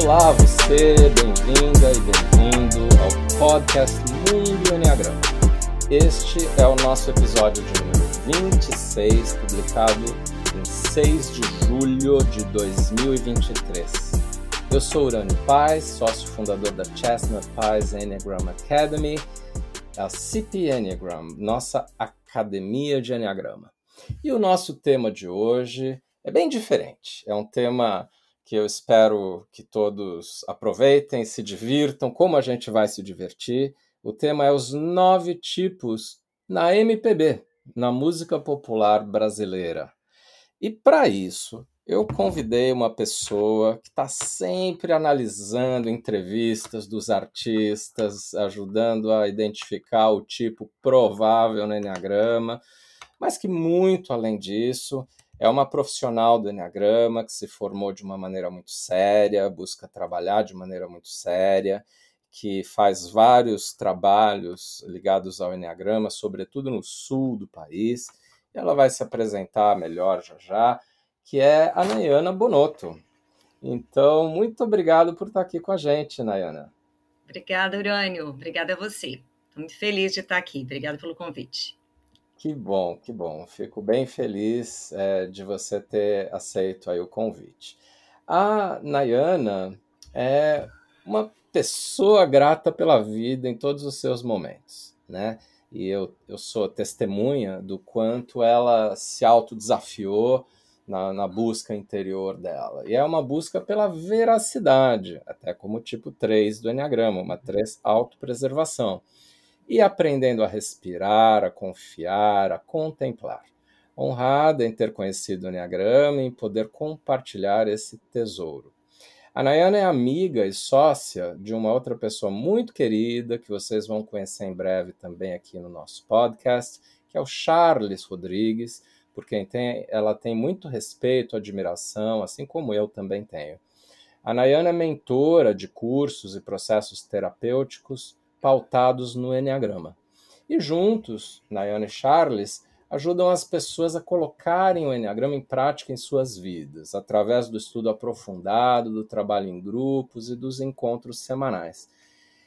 Olá, você, bem-vinda e bem-vindo ao podcast Mundo Enneagrama. Este é o nosso episódio de número 26, publicado em 6 de julho de 2023. Eu sou Urânio Paz, sócio fundador da Chestnut Paz Enneagram Academy, a CP Enneagram, nossa academia de Enneagrama. E o nosso tema de hoje é bem diferente. É um tema que eu espero que todos aproveitem, se divirtam, como a gente vai se divertir. O tema é os nove tipos na MPB, na música popular brasileira. E para isso, eu convidei uma pessoa que está sempre analisando entrevistas dos artistas, ajudando a identificar o tipo provável no Enneagrama, mas que muito além disso é uma profissional do Enneagrama que se formou de uma maneira muito séria, busca trabalhar de maneira muito séria, que faz vários trabalhos ligados ao Enneagrama, sobretudo no sul do país. E ela vai se apresentar melhor já já, que é a Nayana Bonotto. Então, muito obrigado por estar aqui com a gente, Nayana. Obrigada, Urânio. Obrigada a você. Estou muito feliz de estar aqui. Obrigada pelo convite. Que bom, que bom. Fico bem feliz é, de você ter aceito aí o convite. A Nayana é uma pessoa grata pela vida em todos os seus momentos, né? E eu, eu sou testemunha do quanto ela se autodesafiou na, na busca interior dela. E é uma busca pela veracidade, até como tipo 3 do Enneagrama, uma 3 autopreservação e aprendendo a respirar, a confiar, a contemplar. Honrada em ter conhecido o Enneagrama e em poder compartilhar esse tesouro. A Nayana é amiga e sócia de uma outra pessoa muito querida que vocês vão conhecer em breve também aqui no nosso podcast, que é o Charles Rodrigues, por quem tem, ela tem muito respeito, admiração, assim como eu também tenho. A Nayana é mentora de cursos e processos terapêuticos pautados no Enneagrama. E juntos, Nayana e Charles ajudam as pessoas a colocarem o Enneagrama em prática em suas vidas, através do estudo aprofundado, do trabalho em grupos e dos encontros semanais.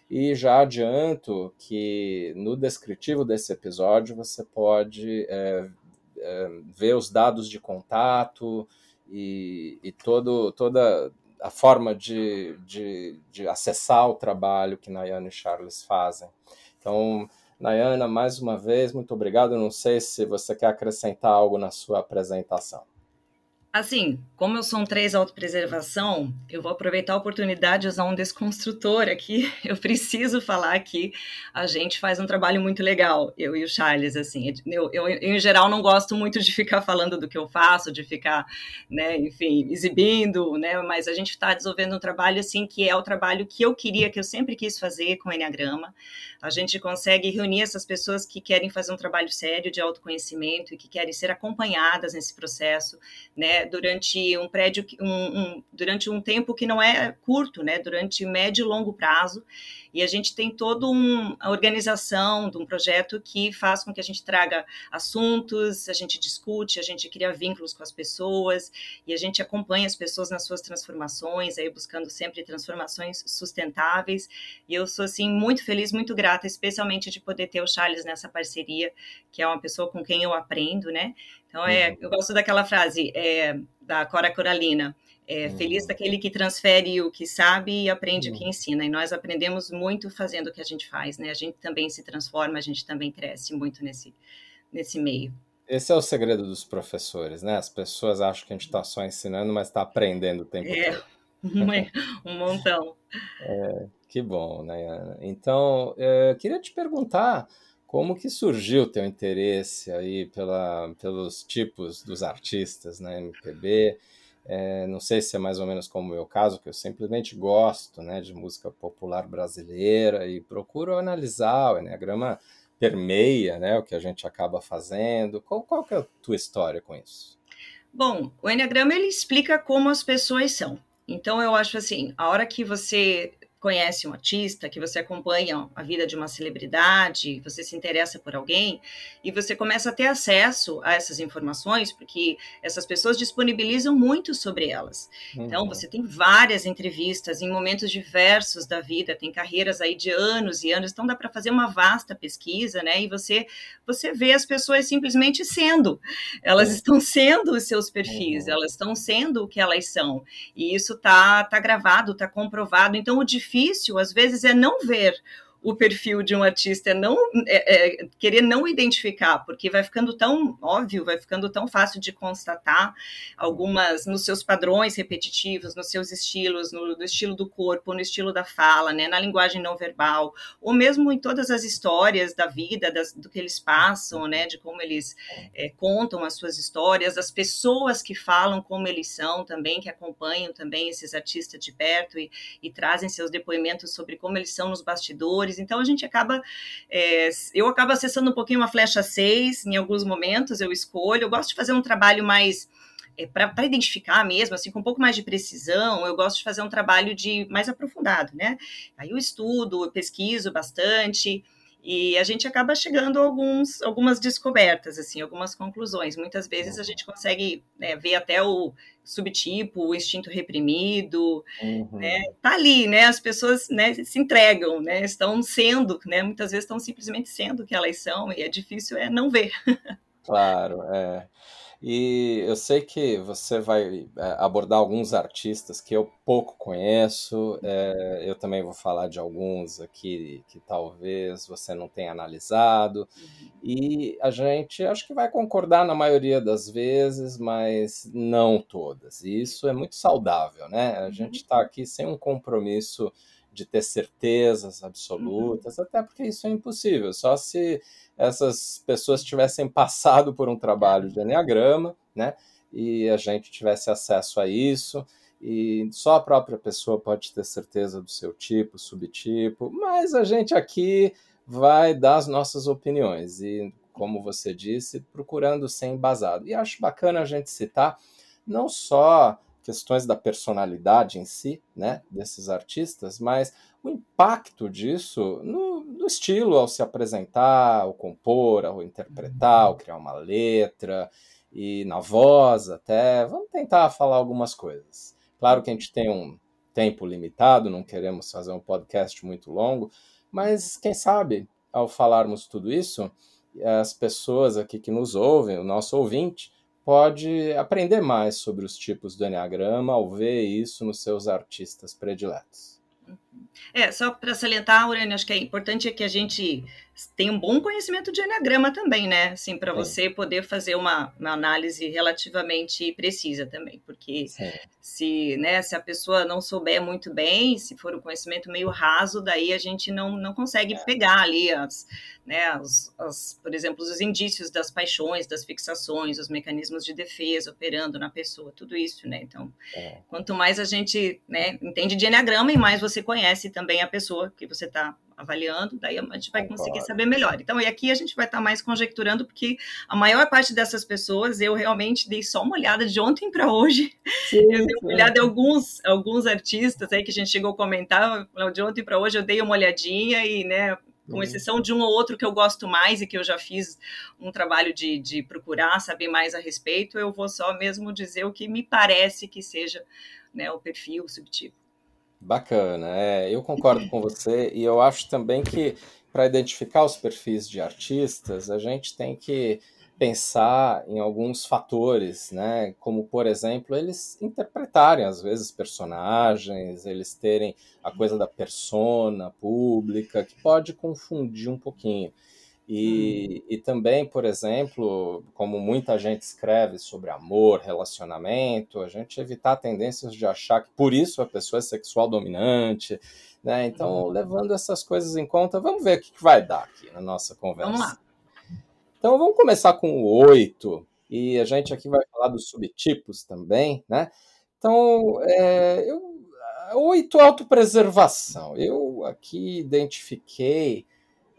E já adianto que no descritivo desse episódio você pode é, é, ver os dados de contato e, e todo, toda a forma de, de, de acessar o trabalho que Nayana e Charles fazem. Então, Nayana, mais uma vez, muito obrigado. Não sei se você quer acrescentar algo na sua apresentação. Assim, como eu sou um 3 autopreservação, eu vou aproveitar a oportunidade de usar um desconstrutor aqui. Eu preciso falar que a gente faz um trabalho muito legal, eu e o Charles, assim. Eu, eu, eu, em geral, não gosto muito de ficar falando do que eu faço, de ficar, né, enfim, exibindo, né, mas a gente está desenvolvendo um trabalho, assim, que é o trabalho que eu queria, que eu sempre quis fazer com o Enneagrama. A gente consegue reunir essas pessoas que querem fazer um trabalho sério de autoconhecimento e que querem ser acompanhadas nesse processo, né, durante um prédio, um, um, durante um tempo que não é curto, né? Durante médio e longo prazo. E a gente tem toda um, a organização de um projeto que faz com que a gente traga assuntos, a gente discute, a gente cria vínculos com as pessoas e a gente acompanha as pessoas nas suas transformações, aí buscando sempre transformações sustentáveis. E eu sou assim muito feliz, muito grata, especialmente de poder ter o Charles nessa parceria, que é uma pessoa com quem eu aprendo, né? Então é, uhum. eu gosto daquela frase é, da Cora Coralina. É, uhum. Feliz daquele que transfere o que sabe e aprende uhum. o que ensina. E nós aprendemos muito fazendo o que a gente faz, né? A gente também se transforma, a gente também cresce muito nesse, nesse meio. Esse é o segredo dos professores, né? As pessoas acham que a gente está só ensinando, mas está aprendendo o tempo é, todo. Um, um montão. É, que bom, né? Então, eu queria te perguntar como que surgiu o teu interesse aí pela, pelos tipos dos artistas na MPB? É, não sei se é mais ou menos como o meu caso, que eu simplesmente gosto né, de música popular brasileira e procuro analisar, o Enneagrama permeia né, o que a gente acaba fazendo. Qual, qual que é a tua história com isso? Bom, o Enneagrama ele explica como as pessoas são. Então eu acho assim, a hora que você conhece um artista, que você acompanha a vida de uma celebridade, você se interessa por alguém, e você começa a ter acesso a essas informações, porque essas pessoas disponibilizam muito sobre elas. Então, uhum. Então, você tem várias entrevistas em momentos diversos da vida, tem carreiras aí de anos e anos, então dá para fazer uma vasta pesquisa, né? E você, você vê as pessoas simplesmente sendo, elas uhum. estão sendo os seus perfis, uhum. elas estão sendo o que elas são, e isso tá, tá gravado, tá comprovado. Então, o difícil difícil, às vezes, é não ver o perfil de um artista é não é, é, querer não identificar, porque vai ficando tão óbvio, vai ficando tão fácil de constatar algumas nos seus padrões repetitivos, nos seus estilos, no, no, estilo do corpo, no estilo da fala, né, na linguagem não verbal, ou mesmo em todas as histórias da vida, das, do que eles passam, né, de como eles é, contam as suas histórias, as pessoas que falam como eles são também, que acompanham também esses artistas de perto e, e trazem seus depoimentos sobre como eles são nos bastidores então a gente acaba, é, eu acabo acessando um pouquinho uma flecha 6 em alguns momentos, eu escolho, eu gosto de fazer um trabalho mais é, para identificar mesmo, assim, com um pouco mais de precisão, eu gosto de fazer um trabalho de mais aprofundado, né? Aí eu estudo, eu pesquiso bastante, e a gente acaba chegando a alguns, algumas descobertas, assim, algumas conclusões. Muitas vezes a gente consegue né, ver até o subtipo, o instinto reprimido, uhum. né? Tá ali, né? As pessoas né, se entregam, né? Estão sendo, né? Muitas vezes estão simplesmente sendo o que elas são, e é difícil é não ver. Claro, é. E eu sei que você vai é, abordar alguns artistas que eu pouco conheço, é, eu também vou falar de alguns aqui que talvez você não tenha analisado, e a gente acho que vai concordar na maioria das vezes, mas não todas. E isso é muito saudável, né? A gente está uhum. aqui sem um compromisso de ter certezas absolutas, uhum. até porque isso é impossível. Só se essas pessoas tivessem passado por um trabalho de enneagrama, né? E a gente tivesse acesso a isso, e só a própria pessoa pode ter certeza do seu tipo, subtipo, mas a gente aqui vai dar as nossas opiniões e, como você disse, procurando ser embasado. E acho bacana a gente citar não só questões da personalidade em si, né, desses artistas, mas o impacto disso no, no, estilo ao se apresentar, ao compor, ao interpretar, ao criar uma letra e na voz até. Vamos tentar falar algumas coisas. Claro que a gente tem um tempo limitado, não queremos fazer um podcast muito longo, mas quem sabe ao falarmos tudo isso, as pessoas aqui que nos ouvem, o nosso ouvinte, pode aprender mais sobre os tipos do Enneagrama ao ver isso nos seus artistas prediletos. É, só para salientar, Aurélio, acho que é importante que a gente tenha um bom conhecimento de Enneagrama também, né? Assim, para você poder fazer uma, uma, análise relativamente precisa também, porque se, né, se a pessoa não souber muito bem, se for um conhecimento meio raso, daí a gente não, não consegue é. pegar ali as, né, as, as, por exemplo, os indícios das paixões, das fixações, os mecanismos de defesa operando na pessoa, tudo isso, né? Então, é. quanto mais a gente né, entende de Enneagrama e mais você conhece também a pessoa que você está avaliando, daí a gente vai conseguir saber melhor. Então, e aqui a gente vai estar tá mais conjecturando, porque a maior parte dessas pessoas eu realmente dei só uma olhada de ontem para hoje. Sim, eu dei uma olhada em alguns, alguns artistas aí que a gente chegou a comentar, de ontem para hoje eu dei uma olhadinha e, né, com uhum. exceção de um ou outro que eu gosto mais e que eu já fiz um trabalho de, de procurar saber mais a respeito, eu vou só mesmo dizer o que me parece que seja né, o perfil, o subtipo. Bacana, é, eu concordo com você e eu acho também que para identificar os perfis de artistas, a gente tem que pensar em alguns fatores, né? Como, por exemplo, eles interpretarem às vezes personagens, eles terem a coisa da persona pública, que pode confundir um pouquinho. E, hum. e também, por exemplo, como muita gente escreve sobre amor, relacionamento, a gente evitar tendências de achar que por isso a pessoa é sexual dominante, né? Então, hum. levando essas coisas em conta, vamos ver o que, que vai dar aqui na nossa conversa. Vamos lá. Então, vamos começar com o oito, e a gente aqui vai falar dos subtipos também, né? Então, é, eu, oito autopreservação. Eu aqui identifiquei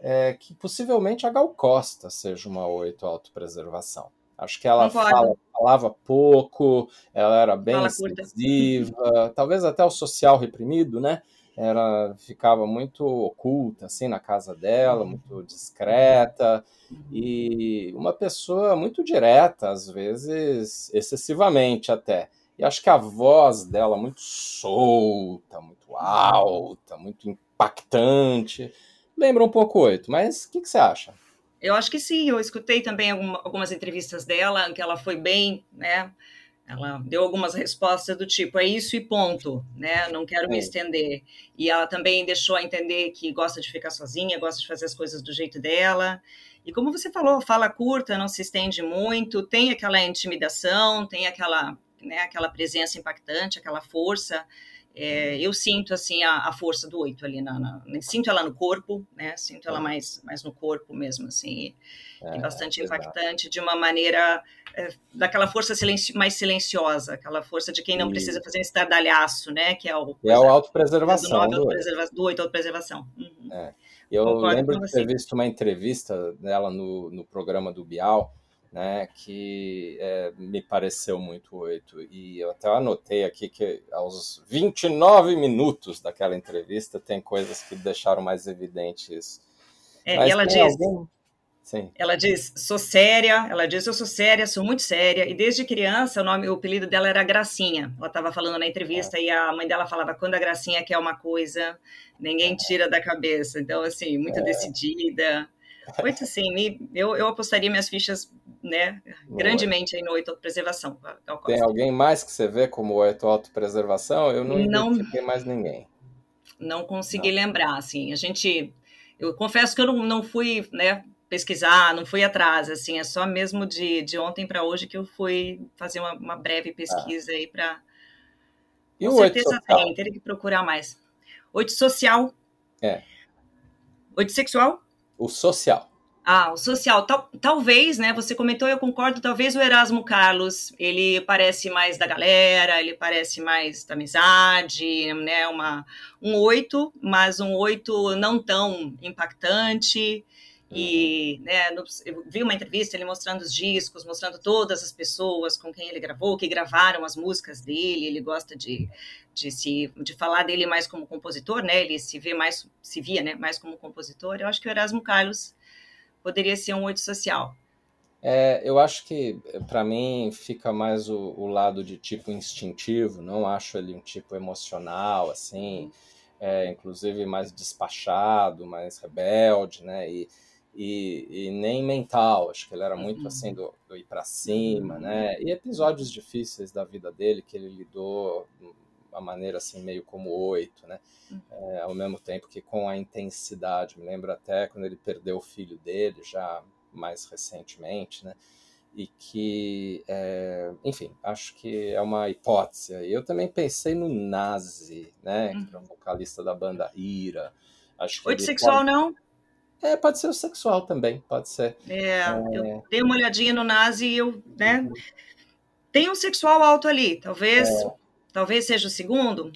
é, que possivelmente a Gal Costa seja uma oito autopreservação. Acho que ela fala, falava pouco, ela era bem incisiva, talvez até o social reprimido, né? era ficava muito oculta assim na casa dela, muito discreta e uma pessoa muito direta, às vezes excessivamente até. E acho que a voz dela muito solta, muito alta, muito impactante, lembra um pouco oito. Mas o que, que você acha? Eu acho que sim, eu escutei também algumas entrevistas dela, que ela foi bem, né? Ela deu algumas respostas do tipo, é isso e ponto, né? Não quero me estender. E ela também deixou a entender que gosta de ficar sozinha, gosta de fazer as coisas do jeito dela. E como você falou, fala curta, não se estende muito, tem aquela intimidação, tem aquela, né, aquela presença impactante, aquela força. É, eu sinto assim a, a, força do oito ali na, na, sinto ela no corpo né sinto ela mais mais no corpo mesmo assim é, bastante é impactante de uma maneira é, daquela força silenci mais silenciosa aquela força de quem não e... precisa fazer um estardalhaço né que é o é o autopreservação do, do oito autopreservação. Uhum. É. eu Concordo lembro de ter visto uma entrevista dela no, no programa do Bial né, que é, me pareceu muito oito. E eu até anotei aqui que aos 29 minutos daquela entrevista tem coisas que deixaram mais evidentes isso. É, e ela diz, algum... Sim. ela diz, sou séria, ela diz, eu sou séria, sou muito séria, e desde criança o nome, o apelido dela era Gracinha. Ela estava falando na entrevista é. e a mãe dela falava, quando a Gracinha quer uma coisa, ninguém tira da cabeça. Então, assim, muito é. decidida, Oito, sim. Eu, eu apostaria minhas fichas né, grandemente aí no oito autopreservação. Tem alguém mais que você vê como oito autopreservação? Eu não, não identifiquei mais ninguém. Não consegui não. lembrar, assim. A gente... Eu confesso que eu não, não fui né, pesquisar, não fui atrás, assim. É só mesmo de, de ontem para hoje que eu fui fazer uma, uma breve pesquisa ah. aí para... Com certeza tem, teria que procurar mais. Oito social. É. Oito sexual. O social. Ah, o social. Tal, talvez, né? Você comentou, eu concordo. Talvez o Erasmo Carlos ele parece mais da galera, ele parece mais da amizade, né? Uma, um oito, mas um oito não tão impactante. E uhum. né, no, eu vi uma entrevista ele mostrando os discos, mostrando todas as pessoas com quem ele gravou, que gravaram as músicas dele. Ele gosta de, de se de falar dele mais como compositor, né? Ele se vê mais se via, né, mais como compositor. Eu acho que o Erasmo Carlos poderia ser um oito social. É, eu acho que para mim fica mais o, o, lado de tipo instintivo. Não acho ele um tipo emocional assim. É, inclusive mais despachado, mais rebelde, né? E, e, e, nem mental. Acho que ele era muito uhum. assim do, do ir para cima, né? E episódios difíceis da vida dele que ele lidou uma maneira assim meio como oito, né? Uhum. É, ao mesmo tempo que com a intensidade. Me lembro até quando ele perdeu o filho dele já mais recentemente, né? E que, é, enfim, acho que é uma hipótese. Eu também pensei no Nazi, né? Uhum. Que é o vocalista da banda Ira. Acho que Oito sexual pode... não? É, pode ser o sexual também, pode ser. É, é... eu dei uma olhadinha no Nazi e eu, né? Uhum. Tem um sexual alto ali, talvez, é... talvez seja o segundo,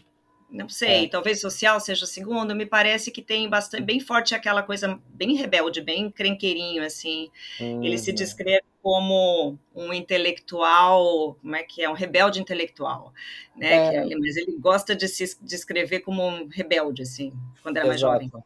não sei, é. talvez social seja o segundo. Me parece que tem bastante, bem forte aquela coisa bem rebelde, bem crenqueirinho, assim. Uhum. Ele se uhum. descreve como um intelectual, como é que é, um rebelde intelectual, né? É. mas ele gosta de se descrever como um rebelde, assim, quando era Exato. mais jovem.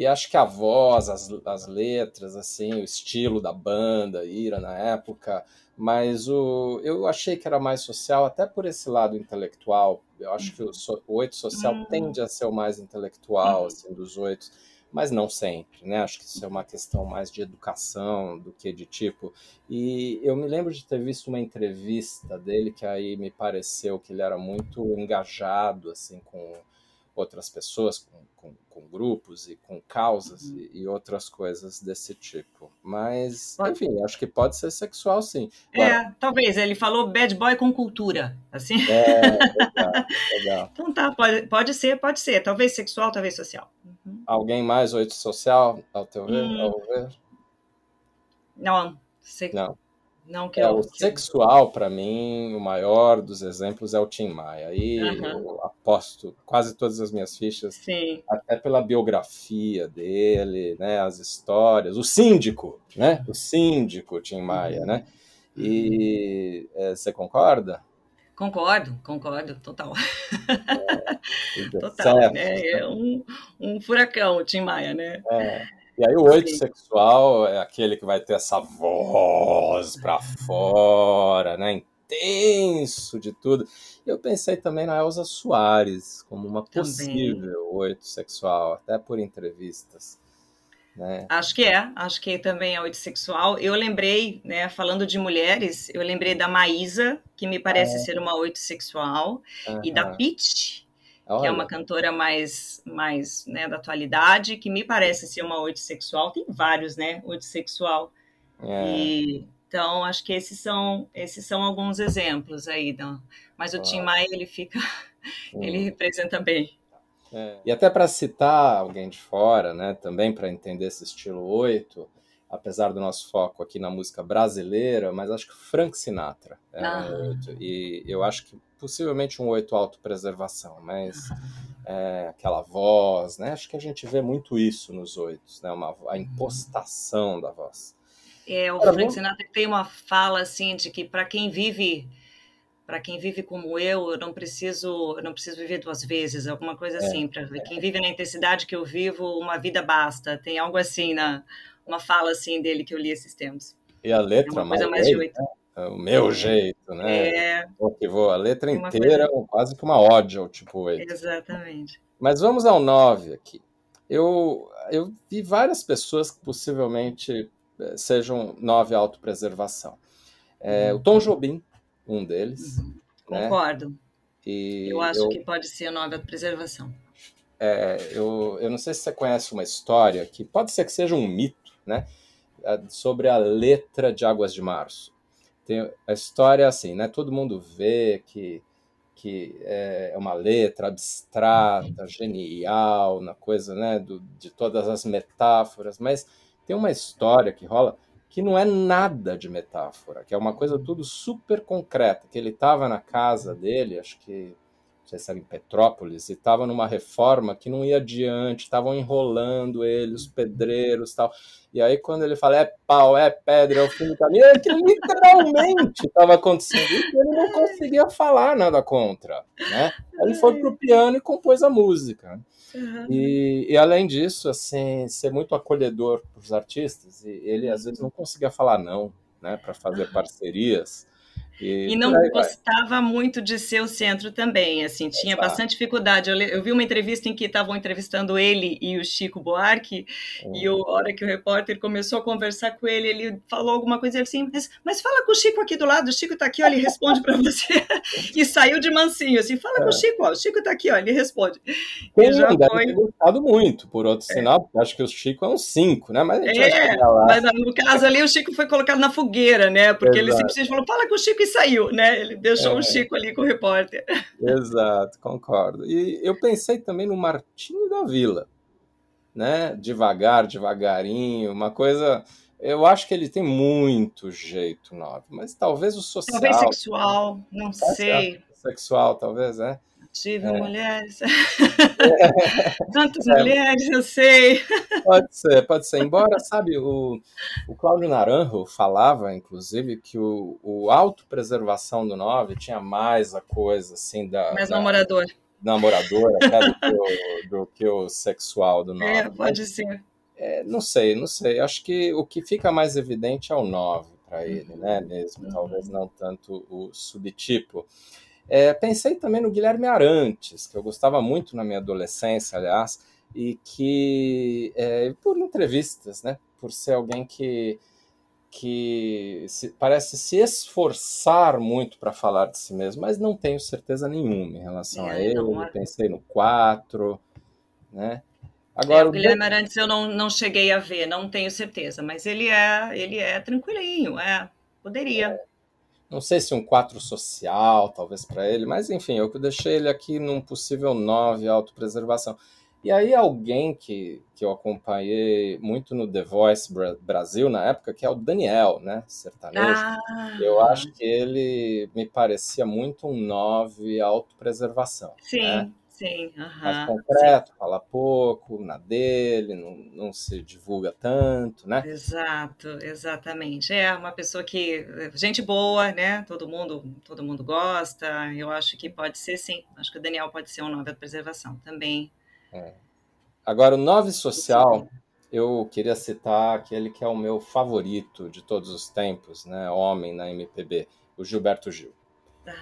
E acho que a voz, as, as letras, assim, o estilo da banda, Ira na época, mas o, eu achei que era mais social, até por esse lado intelectual. Eu acho que o, o oito social uhum. tende a ser o mais intelectual, uhum. assim, dos oito, mas não sempre, né? Acho que isso é uma questão mais de educação do que de tipo. E eu me lembro de ter visto uma entrevista dele que aí me pareceu que ele era muito engajado, assim, com outras pessoas, com, com, com grupos e com causas uhum. e, e, outras coisas desse tipo. Mas, enfim, acho que pode ser sexual, sim. É, talvez. Ele falou bad boy com cultura, assim. É, legal, legal. então tá, pode, pode ser, pode ser. Talvez sexual, talvez social. Uhum. Alguém mais oito social, ao teu ver? Hum. Ao ver? Não, se... não. Não que é. O sexual, para mim, o maior dos exemplos é o Tim Maia. Aí uhum. eu aposto quase todas as minhas fichas, Sim. até pela biografia dele, né, as histórias, o síndico, né, o síndico Tim Maia, uhum. né, e é, você concorda? Concordo, concordo, total. É. Total, Certo. né? É um, um furacão o Tim Maia, né? É. E aí o oito sexual é aquele que vai ter essa voz pra fora, né? Intenso de tudo. Eu pensei também na Elza Soares como uma possível oito sexual, até por entrevistas. Né? Acho que é, acho que também é oito sexual. Eu lembrei, né, falando de mulheres, eu lembrei da Maísa, que me parece é. ser uma oito sexual, uhum. e da Pitch, Olha. que é uma cantora mais, mais né, da atualidade, que me parece ser uma oito sexual. Tem vários, né? Oito sexual. É. E, então, acho que esses são, esses são alguns exemplos aí. Não? Mas o Tim Maia, ele fica. ele representa bem. É. E até para citar alguém de fora, né, também para entender esse estilo 8, apesar do nosso foco aqui na música brasileira, mas acho que Frank Sinatra é ah. um 8. E eu acho que possivelmente um oito autopreservação, mas é, aquela voz, né? Acho que a gente vê muito isso nos oitos, né? Uma, a impostação da voz. É, o Agora, Frank Sinatra tem uma fala assim de que para quem vive para quem vive como eu, eu não preciso, eu não preciso viver duas vezes, alguma coisa é, assim. Para é. quem vive na intensidade que eu vivo, uma vida basta. Tem algo assim na uma fala assim dele que eu li esses tempos. E a letra, é uma coisa mais de oito. Né? É o meu jeito, né? É. que vou, a letra inteira coisa... quase que uma ódio tipo 8. Exatamente. Mas vamos ao 9 aqui. Eu, eu vi várias pessoas que possivelmente eh, sejam 9 autopreservação. É, uhum. O Tom Jobim, um deles. Uhum. Né? Concordo. E eu acho eu, que pode ser a nova preservação. É, eu, eu não sei se você conhece uma história que pode ser que seja um mito, né? Sobre a letra de Águas de Março tem a história é assim, né? Todo mundo vê que que é uma letra abstrata, genial, na coisa, né, do, de todas as metáforas, mas tem uma história que rola que não é nada de metáfora, que é uma coisa tudo super concreta, que ele estava na casa dele, acho que era em Petrópolis, e estava numa reforma que não ia adiante, estavam enrolando ele, os pedreiros tal. E aí, quando ele fala é pau, é pedra, é o fim do caminho, é que literalmente estava acontecendo e ele não conseguia falar nada contra. Né? Aí ele foi pro piano e compôs a música. Uhum. E, e, além disso, assim, ser muito acolhedor para os artistas, e ele às vezes não conseguia falar não, né, para fazer parcerias. E, e não gostava muito de ser o centro também, assim, tinha Exato. bastante dificuldade. Eu, eu, vi uma entrevista em que estavam entrevistando ele e o Chico Buarque, uhum. e a hora que o repórter começou a conversar com ele, ele falou alguma coisa assim, mas, mas fala com o Chico aqui do lado, o Chico está aqui, ó, ele responde para você. e saiu de mansinho, assim, fala é. com o é. Chico, ó, o Chico está aqui, ó, ele responde. Quem já deve foi... ter gostado muito, por outro é. sinal, porque acho que o Chico é um cinco, né? Mas, é, mas no caso ali o Chico foi colocado na fogueira, né? Porque Exato. ele simplesmente falou, fala com o Chico e saiu, né? Ele deixou é. o Chico ali com o repórter. Exato, concordo. E eu pensei também no Martinho da Vila, né? Devagar, devagarinho, uma coisa. Eu acho que ele tem muito jeito nove, mas talvez o social. Talvez sexual, não sei. Sexual, talvez, é. Tive é. mulheres. Tantas é. mulheres, eu sei. Pode ser, pode ser. Embora, sabe, o, o Cláudio Naranjo falava, inclusive, que o, o autopreservação do 9 tinha mais a coisa, assim, da. Mais da, namorador. Namorador, até do que, o, do que o sexual do 9. É, pode ser. É, não sei, não sei. Acho que o que fica mais evidente é o 9 para ele, né? Mesmo, uhum. talvez não tanto o subtipo. É, pensei também no Guilherme Arantes, que eu gostava muito na minha adolescência, aliás, e que, é, por entrevistas, né, por ser alguém que, que se, parece se esforçar muito para falar de si mesmo, mas não tenho certeza nenhuma em relação é, a ele. Não, eu pensei no 4, né? Agora, é, o Guilherme Arantes eu não, não cheguei a ver, não tenho certeza, mas ele é ele é tranquilinho, é, poderia. É, não sei se um 4 social, talvez para ele, mas enfim, eu deixei ele aqui num possível 9 autopreservação. E aí alguém que, que eu acompanhei muito no The Voice Brasil na época, que é o Daniel, né, sertanejo. Ah. Eu acho que ele me parecia muito um 9 autopreservação. Sim, né? Sim. mais concreto, sim. fala pouco, na dele, não, não se divulga tanto, né? Exato, exatamente. É uma pessoa que gente boa, né? Todo mundo, todo mundo gosta. Eu acho que pode ser sim. Acho que o Daniel pode ser um nove de preservação também. É. Agora o nove social, eu queria citar aquele que é o meu favorito de todos os tempos, né? Homem na MPB, o Gilberto Gil.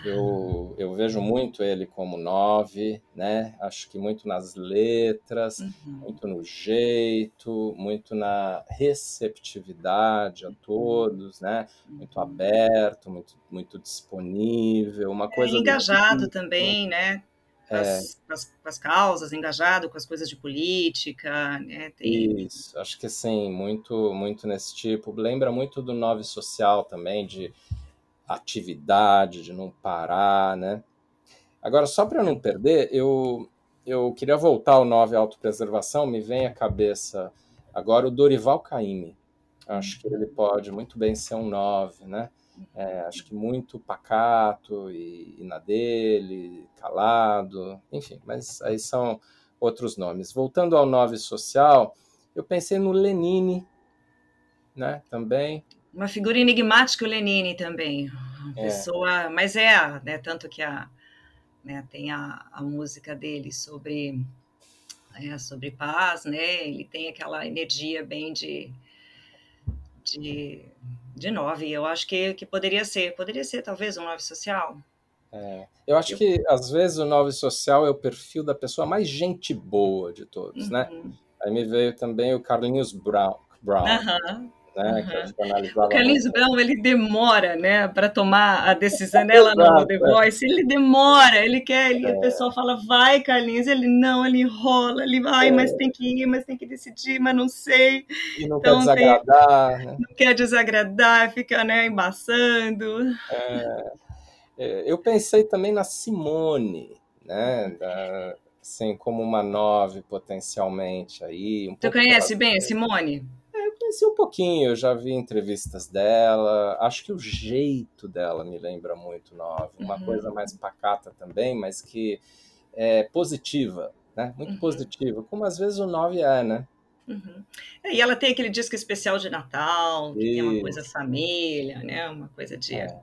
Eu, eu vejo muito ele como nove, né? Acho que muito nas letras, uhum. muito no jeito, muito na receptividade a todos, né? Muito uhum. aberto, muito, muito disponível, uma é, coisa... É, engajado tipo. também, né? Com é. as, as, causas, engajado com as coisas de política, né? Tem... Isso, acho que sim, muito, muito nesse tipo. Lembra muito do Nove Social também, de atividade, de não parar, né? Agora, só para não perder, eu, eu queria voltar ao 9 autopreservação, me vem à cabeça agora o Dorival Caymmi. Acho que ele pode muito bem ser um 9, né? É, acho que muito pacato e, e, na dele, calado, enfim, mas aí são outros nomes. Voltando ao 9 social, eu pensei no Lenine, né, também, uma figura enigmática o Lenine também. Uma é. pessoa, mas é, né, tanto que a, né, tem a, a música dele sobre é, sobre paz, né? Ele tem aquela energia bem de de, de nove. Eu acho que, que poderia ser, poderia ser talvez um nove social. É, eu acho eu... que às vezes o nove social é o perfil da pessoa mais gente boa de todos, né? uhum. né? Aí me veio também o Carlinhos Brown, Brown uhum né? Uhum. o Carlinhos Brown ele demora, né, para tomar a decisão dela no The Voice. Ele demora, ele quer, ele, é. o pessoal fala, vai, Carlinhos, ele não, ele enrola, ele vai, é. mas tem que ir, mas tem que decidir, mas não sei. E não então, quer desagradar, tem, né? Não quer desagradar, fica, né, embaçando. É, é eu pensei também na Simone, né, da, assim, como uma nove potencialmente aí. Um tu conhece bem a Simone? Conheci um pouquinho, eu já vi entrevistas dela. Acho que o jeito dela me lembra muito Nove. Uma uhum. coisa mais pacata também, mas que é positiva, né? Muito uhum. positiva, como às vezes o Nove é, né? Uhum. É, e ela tem aquele disco especial de Natal, que Isso. tem uma coisa família, né? Uma coisa de. É.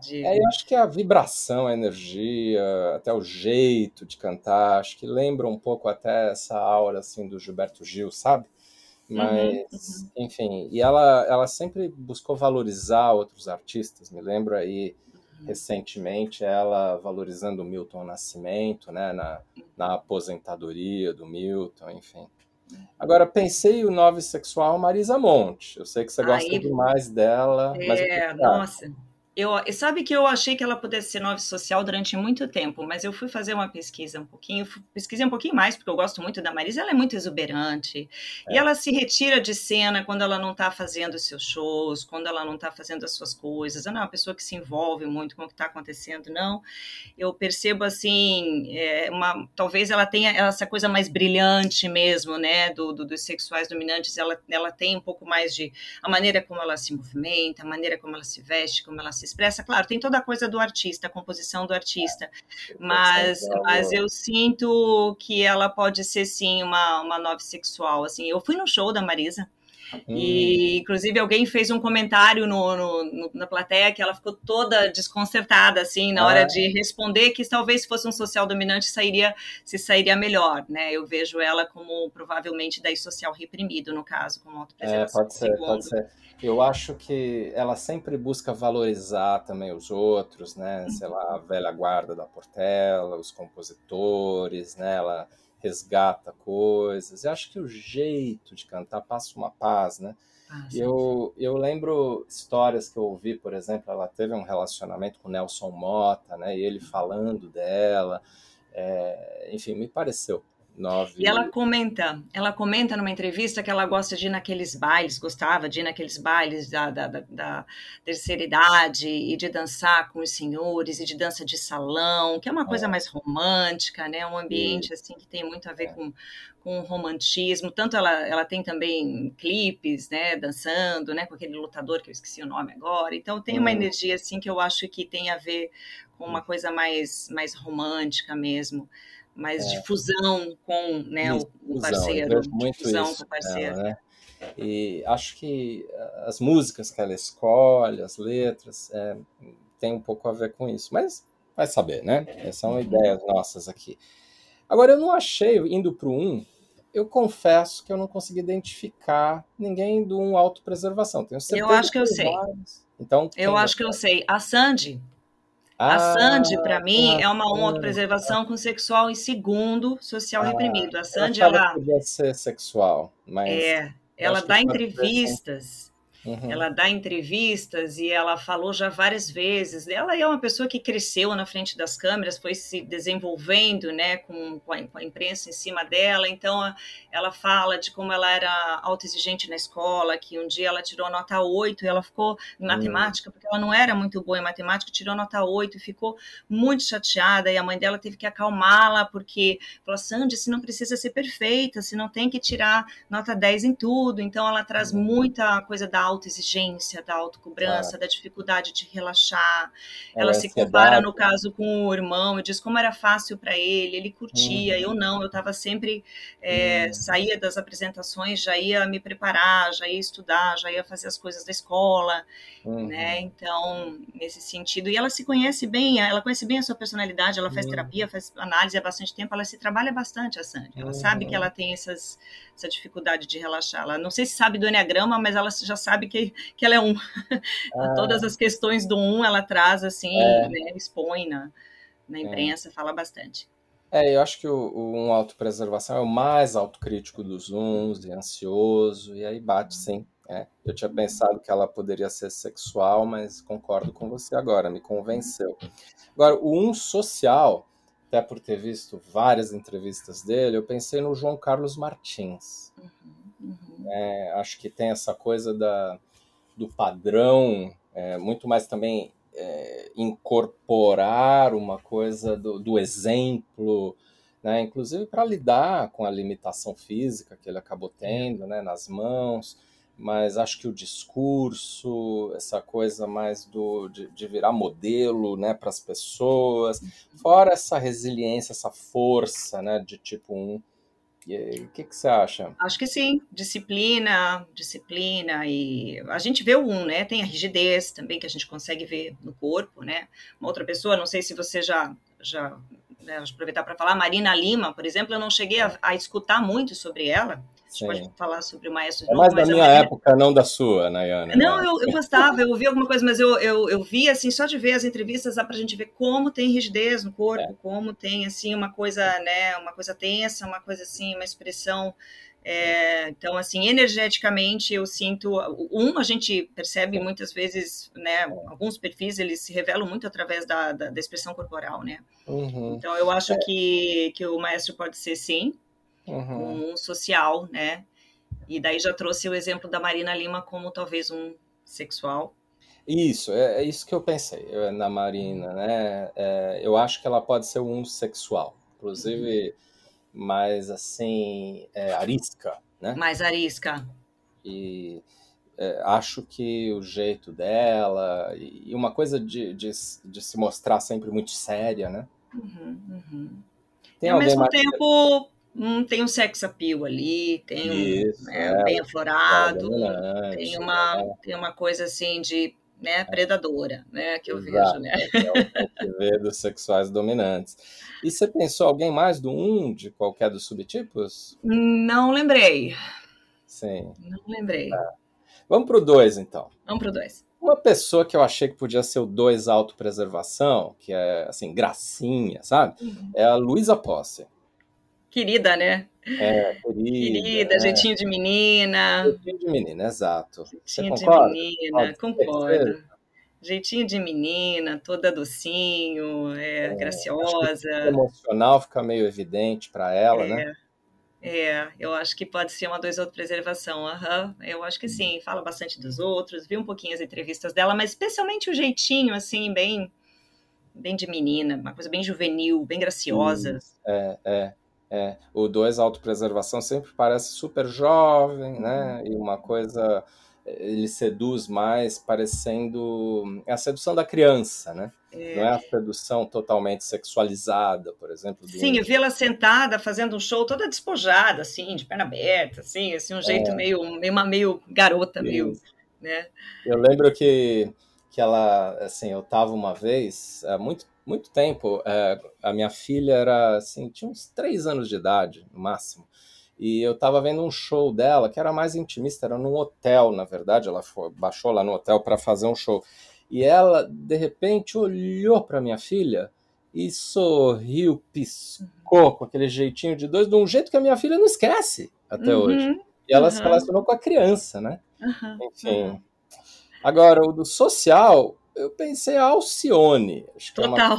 De... É, eu acho que a vibração, a energia, até o jeito de cantar, acho que lembra um pouco até essa aura assim do Gilberto Gil, sabe? Uhum, Mas, uhum. enfim, e ela, ela sempre buscou valorizar outros artistas. Me lembro aí, uhum. recentemente, ela valorizando o Milton Nascimento, né, na, na aposentadoria do Milton, enfim. Agora, pensei o nove sexual Marisa Monte. Eu sei que você gosta aí, demais dela. É, mas nossa. Eu, sabe que eu achei que ela pudesse ser nove social durante muito tempo, mas eu fui fazer uma pesquisa um pouquinho, pesquisei um pouquinho mais, porque eu gosto muito da Marisa, ela é muito exuberante, é. e ela se retira de cena quando ela não está fazendo os seus shows, quando ela não está fazendo as suas coisas, ela não é uma pessoa que se envolve muito com o que está acontecendo, não. Eu percebo, assim, é, uma, talvez ela tenha essa coisa mais brilhante mesmo, né, do, do, dos sexuais dominantes, ela, ela tem um pouco mais de, a maneira como ela se movimenta, a maneira como ela se veste, como ela se expressa. Claro, tem toda a coisa do artista, a composição do artista, é, mas, mas eu sinto que ela pode ser sim uma, uma nova sexual. Assim, eu fui no show da Marisa. Hum. E, inclusive, alguém fez um comentário no, no, no, na plateia que ela ficou toda desconcertada, assim, na hora ah. de responder que talvez se fosse um social dominante sairia, se sairia melhor, né? Eu vejo ela como provavelmente daí social reprimido, no caso, como autopreservação. É, pode ser, segundo. pode ser. Eu acho que ela sempre busca valorizar também os outros, né? Sei lá, a velha guarda da Portela, os compositores, né? Ela resgata coisas. Eu acho que o jeito de cantar passa uma paz, né? Ah, eu, eu lembro histórias que eu ouvi, por exemplo, ela teve um relacionamento com Nelson Mota, né? E ele falando dela. É, enfim, me pareceu Nove... E ela comenta, ela comenta numa entrevista que ela gosta de ir naqueles bailes, gostava de ir naqueles bailes da, da, da, da terceira idade e de dançar com os senhores e de dança de salão, que é uma coisa é. mais romântica, né? Um ambiente assim que tem muito a ver é. com, com romantismo. Tanto ela, ela tem também clipes, né? Dançando, né? Com aquele lutador que eu esqueci o nome agora. Então tem uma uhum. energia assim que eu acho que tem a ver com uma coisa mais mais romântica mesmo. Mais é. de fusão com né, o, o parceiro. Muito fusão isso, com o parceiro. né? E acho que as músicas que ela escolhe, as letras, é, tem um pouco a ver com isso. Mas vai saber, né? Essas são uhum. ideias nossas aqui. Agora, eu não achei, indo para o 1, eu confesso que eu não consegui identificar ninguém do 1 autopreservação. Tenho certeza eu acho que eu sei. Então, eu acho que eu sei. A Sandy. Ah, a Sandy, para mim, ah, é uma 1 autopreservação ah. com sexual e segundo social ah, reprimido. A Sandy, ela. Podia ser sexual, mas. É, ela dá entrevistas Uhum. Ela dá entrevistas e ela falou já várias vezes. Ela é uma pessoa que cresceu na frente das câmeras, foi se desenvolvendo, né, com, com, a, imprensa em cima dela. Então, ela fala de como ela era autoexigente na escola, que um dia ela tirou nota 8 e ela ficou em matemática, porque ela não era muito boa em matemática, tirou nota 8 e ficou muito chateada. E a mãe dela teve que acalmá-la, porque falou: Sandy, se não precisa ser perfeita, se não tem que tirar nota 10 em tudo. Então, ela traz hum. muita coisa da autoexigência, da autocobrança, da dificuldade de relaxar. É, ela se compara, no caso, com o irmão e diz como era fácil para ele, ele curtia, uhum. eu não, eu estava sempre, é, uhum. saía das apresentações, já ia me preparar, já ia estudar, já ia fazer as coisas da escola, uhum. né? Então, nesse sentido, e ela se conhece bem, ela conhece bem a sua personalidade, ela faz uhum. terapia, faz análise há bastante tempo, ela se trabalha bastante, a Sandy, ela sabe que ela tem essas, essa dificuldade de relaxar, ela não sei se sabe do Enneagrama, mas ela já sabe sabe que, que ela é um. Ah. Todas as questões do um ela traz assim, é. né, expõe na, na imprensa, é. fala bastante. É, eu acho que o, o um autopreservação é o mais autocrítico dos uns, e ansioso, e aí bate sim. É. Eu tinha pensado que ela poderia ser sexual, mas concordo com você agora, me convenceu. Agora, o um social, até por ter visto várias entrevistas dele, eu pensei no João Carlos Martins. Uhum. Uhum. É, acho que tem essa coisa da, do padrão, é, muito mais também é, incorporar uma coisa do, do exemplo, né? inclusive para lidar com a limitação física que ele acabou tendo né? nas mãos, mas acho que o discurso, essa coisa mais do, de, de virar modelo né, para as pessoas, fora essa resiliência, essa força né, de tipo 1. Um, o que, que você acha? Acho que sim, disciplina, disciplina e a gente vê o um, né? Tem a rigidez também que a gente consegue ver no corpo, né? Uma outra pessoa, não sei se você já já né, aproveitar para falar, Marina Lima, por exemplo, eu não cheguei a, a escutar muito sobre ela, gente pode falar sobre o maestro. É mais da minha época, não da sua, Nayana. Não, eu, eu gostava, eu ouvi alguma coisa, mas eu, eu, eu vi, assim, só de ver as entrevistas, dá pra gente ver como tem rigidez no corpo, é. como tem, assim, uma coisa, né, uma coisa tensa, uma coisa, assim, uma expressão... É, então, assim, energeticamente eu sinto. Um, a gente percebe muitas vezes, né? Alguns perfis eles se revelam muito através da, da, da expressão corporal, né? Uhum. Então, eu acho é. que, que o maestro pode ser sim, uhum. um social, né? E daí já trouxe o exemplo da Marina Lima como talvez um sexual. Isso, é, é isso que eu pensei na Marina, né? É, eu acho que ela pode ser um sexual, inclusive uhum. mais assim, é, arisca, né? Mais arisca. E é, acho que o jeito dela, e uma coisa de, de, de se mostrar sempre muito séria, né? Uhum, uhum. Tem e ao mesmo tempo Hum, tem um sex appeal ali, tem um Isso, né, é, bem aflorado, é tem uma, é. tem uma coisa assim de né, predadora, né, que eu Exato, vejo, né? É o que vê dos sexuais dominantes. E você pensou alguém mais do um, de qualquer dos subtipos? Não lembrei. Sim. Não lembrei. É. Vamos pro dois, então. Vamos pro dois. Uma pessoa que eu achei que podia ser o dois autopreservação, que é, assim, gracinha, sabe? Uhum. É a Luísa Posse. Querida, né? É, querida. Querida, é. jeitinho de menina. Jeitinho de menina, exato. Jeitinho de menina, concordo. Jeitinho de menina, toda docinho, é, é graciosa. emocional fica meio evidente para ela, é. né? É, eu acho que pode ser uma dois outros preservação. Uhum, eu acho que sim. Fala bastante dos outros, vi um pouquinho as entrevistas dela, mas especialmente o jeitinho, assim, bem, bem de menina, uma coisa bem juvenil, bem graciosa. É, é. É, o 2 autopreservação sempre parece super jovem, né? Uhum. E uma coisa ele seduz mais parecendo é a sedução da criança, né? É. Não é a sedução totalmente sexualizada, por exemplo. Sim, eu vi ela sentada fazendo um show toda despojada, assim, de perna aberta, assim, assim um jeito é. meio, meio, meio garota, Sim. meio, né? Eu lembro que, que ela, assim, eu tava uma vez, há muito, muito tempo, é, a minha filha era, assim, tinha uns três anos de idade, no máximo, e eu estava vendo um show dela que era mais intimista, era num hotel, na verdade. Ela foi, baixou lá no hotel para fazer um show. E ela, de repente, olhou para minha filha e sorriu, piscou com aquele jeitinho de dois, de um jeito que a minha filha não esquece até uhum, hoje. E ela uhum. se relacionou com a criança, né? Uhum, Enfim. Agora, o do social, eu pensei Alcione. Acho que Total.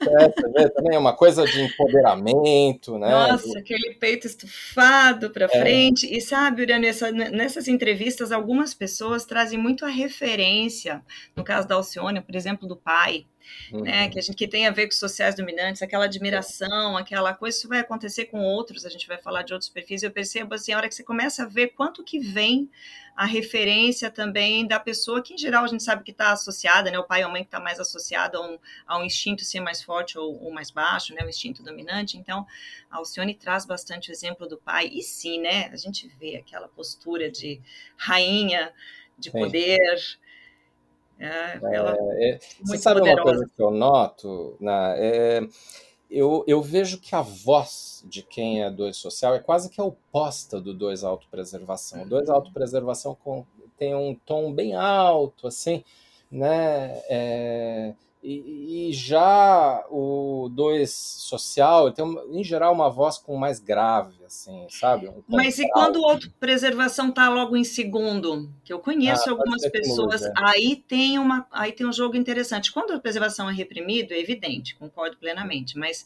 É, uma, é, também é uma coisa de empoderamento, né? Nossa, aquele peito estufado para é. frente. E sabe, Uriano, nessa, nessas entrevistas, algumas pessoas trazem muito a referência, no caso da Alcione, por exemplo, do pai. Uhum. Né, que a gente que tem a ver com sociais dominantes, aquela admiração, aquela coisa, isso vai acontecer com outros, a gente vai falar de outros perfis, eu percebo assim, a hora que você começa a ver quanto que vem a referência também da pessoa que, em geral, a gente sabe que está associada, né? O pai ou a mãe que está mais associado a um, a um, instinto ser mais forte ou, ou, mais baixo, né? O instinto dominante. Então, a Alcione traz bastante o exemplo do pai. E sim, né? A gente vê aquela postura de rainha, de sim. É, ela é, é você sabe poderosa. uma coisa que eu noto? Né? É, eu, eu vejo que a voz de quem é dois social é quase que a oposta do dois autopreservação. O dois autopreservação com, tem um tom bem alto, assim, né? É, e, e, já o dois social tem, em geral, uma voz com mais grave, assim, sabe? Um Mas e quando o autopreservação está logo em segundo? Que eu conheço ah, algumas pessoas, muda. aí tem uma, aí tem um jogo interessante. Quando a preservação é reprimido, é evidente, concordo plenamente, mas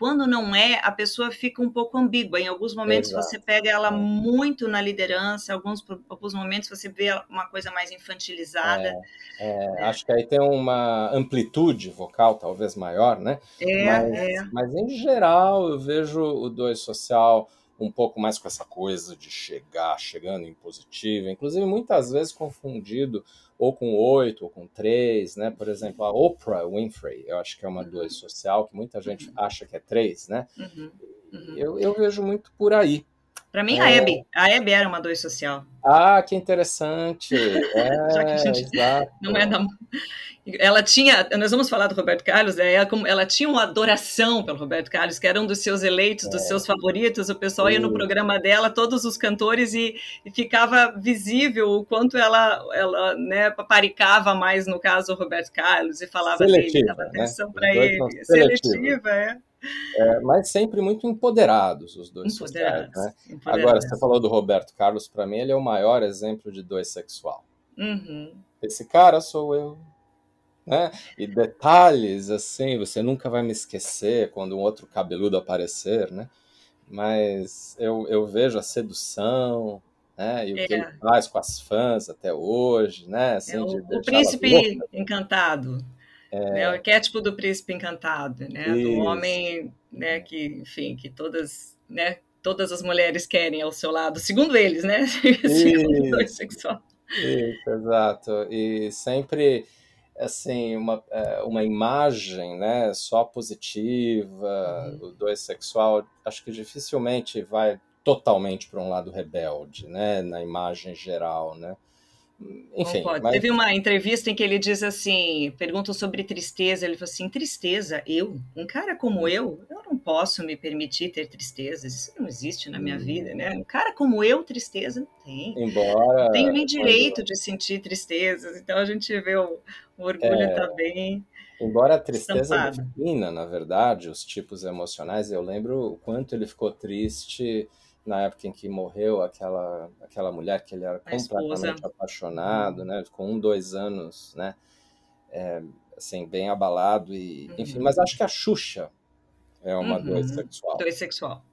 quando não é, a pessoa fica um pouco ambígua. Em alguns momentos Exato. você pega ela é. muito na liderança, em alguns, alguns momentos você vê uma coisa mais infantilizada. É, é, é. Acho que aí tem uma amplitude vocal talvez maior, né? É, mas, é. mas em geral eu vejo o dois social um pouco mais com essa coisa de chegar, chegando em positivo, inclusive muitas vezes confundido ou com oito, ou com três, né? Por exemplo, a Oprah Winfrey, eu acho que é uma uhum. duas social, que muita gente uhum. acha que é três, né? Uhum. Uhum. Eu, eu vejo muito por aí. Para mim, é... a Hebe. A Hebe era uma dois social. Ah, que interessante. É, Já que a gente exato. não é da... Ela tinha, nós vamos falar do Roberto Carlos, né? ela, ela, tinha uma adoração pelo Roberto Carlos, que era um dos seus eleitos, é. dos seus favoritos. O pessoal ia no programa dela, todos os cantores, e, e, ficava visível o quanto ela, ela né, paparicava mais, no caso, o Roberto Carlos, e falava seletiva, dava atenção né? para ele. Seletiva, é. É, mas sempre muito empoderados os dois empoderados, sociais, né? Empoderados. Agora, você falou do Roberto Carlos, para mim ele é o maior exemplo de dois sexual. Uhum. Esse cara sou eu. Né? E detalhes, assim, você nunca vai me esquecer quando um outro cabeludo aparecer, né? Mas eu, eu vejo a sedução, né? E o é. que ele faz com as fãs até hoje, né? Assim, é o, o príncipe encantado. É... Né, o arquétipo do príncipe encantado, né? Isso. Do homem, né? Que, enfim, que todas, né? Todas as mulheres querem ao seu lado, segundo eles, né? segundo o sexual. Isso, exato. E sempre assim uma, é, uma imagem né só positiva uhum. o dois sexual acho que dificilmente vai totalmente para um lado rebelde né na imagem geral né enfim. Mas... Teve uma entrevista em que ele diz assim: perguntam sobre tristeza. Ele falou assim: tristeza? Eu? Um cara como eu? Eu não posso me permitir ter tristezas. Isso não existe na minha hum. vida, né? Um cara como eu, tristeza não tem. Embora. Não tenho nem direito quando... de sentir tristezas. Então a gente vê o, o orgulho é... bem. Embora a tristeza defina, na verdade, os tipos emocionais, eu lembro o quanto ele ficou triste na época em que morreu aquela, aquela mulher que ele era a completamente esposa. apaixonado, né? Ficou um, dois anos, né? É, assim, bem abalado e, uhum. enfim. Mas acho que a Xuxa é uma uhum. dois sexual. Dois sexual,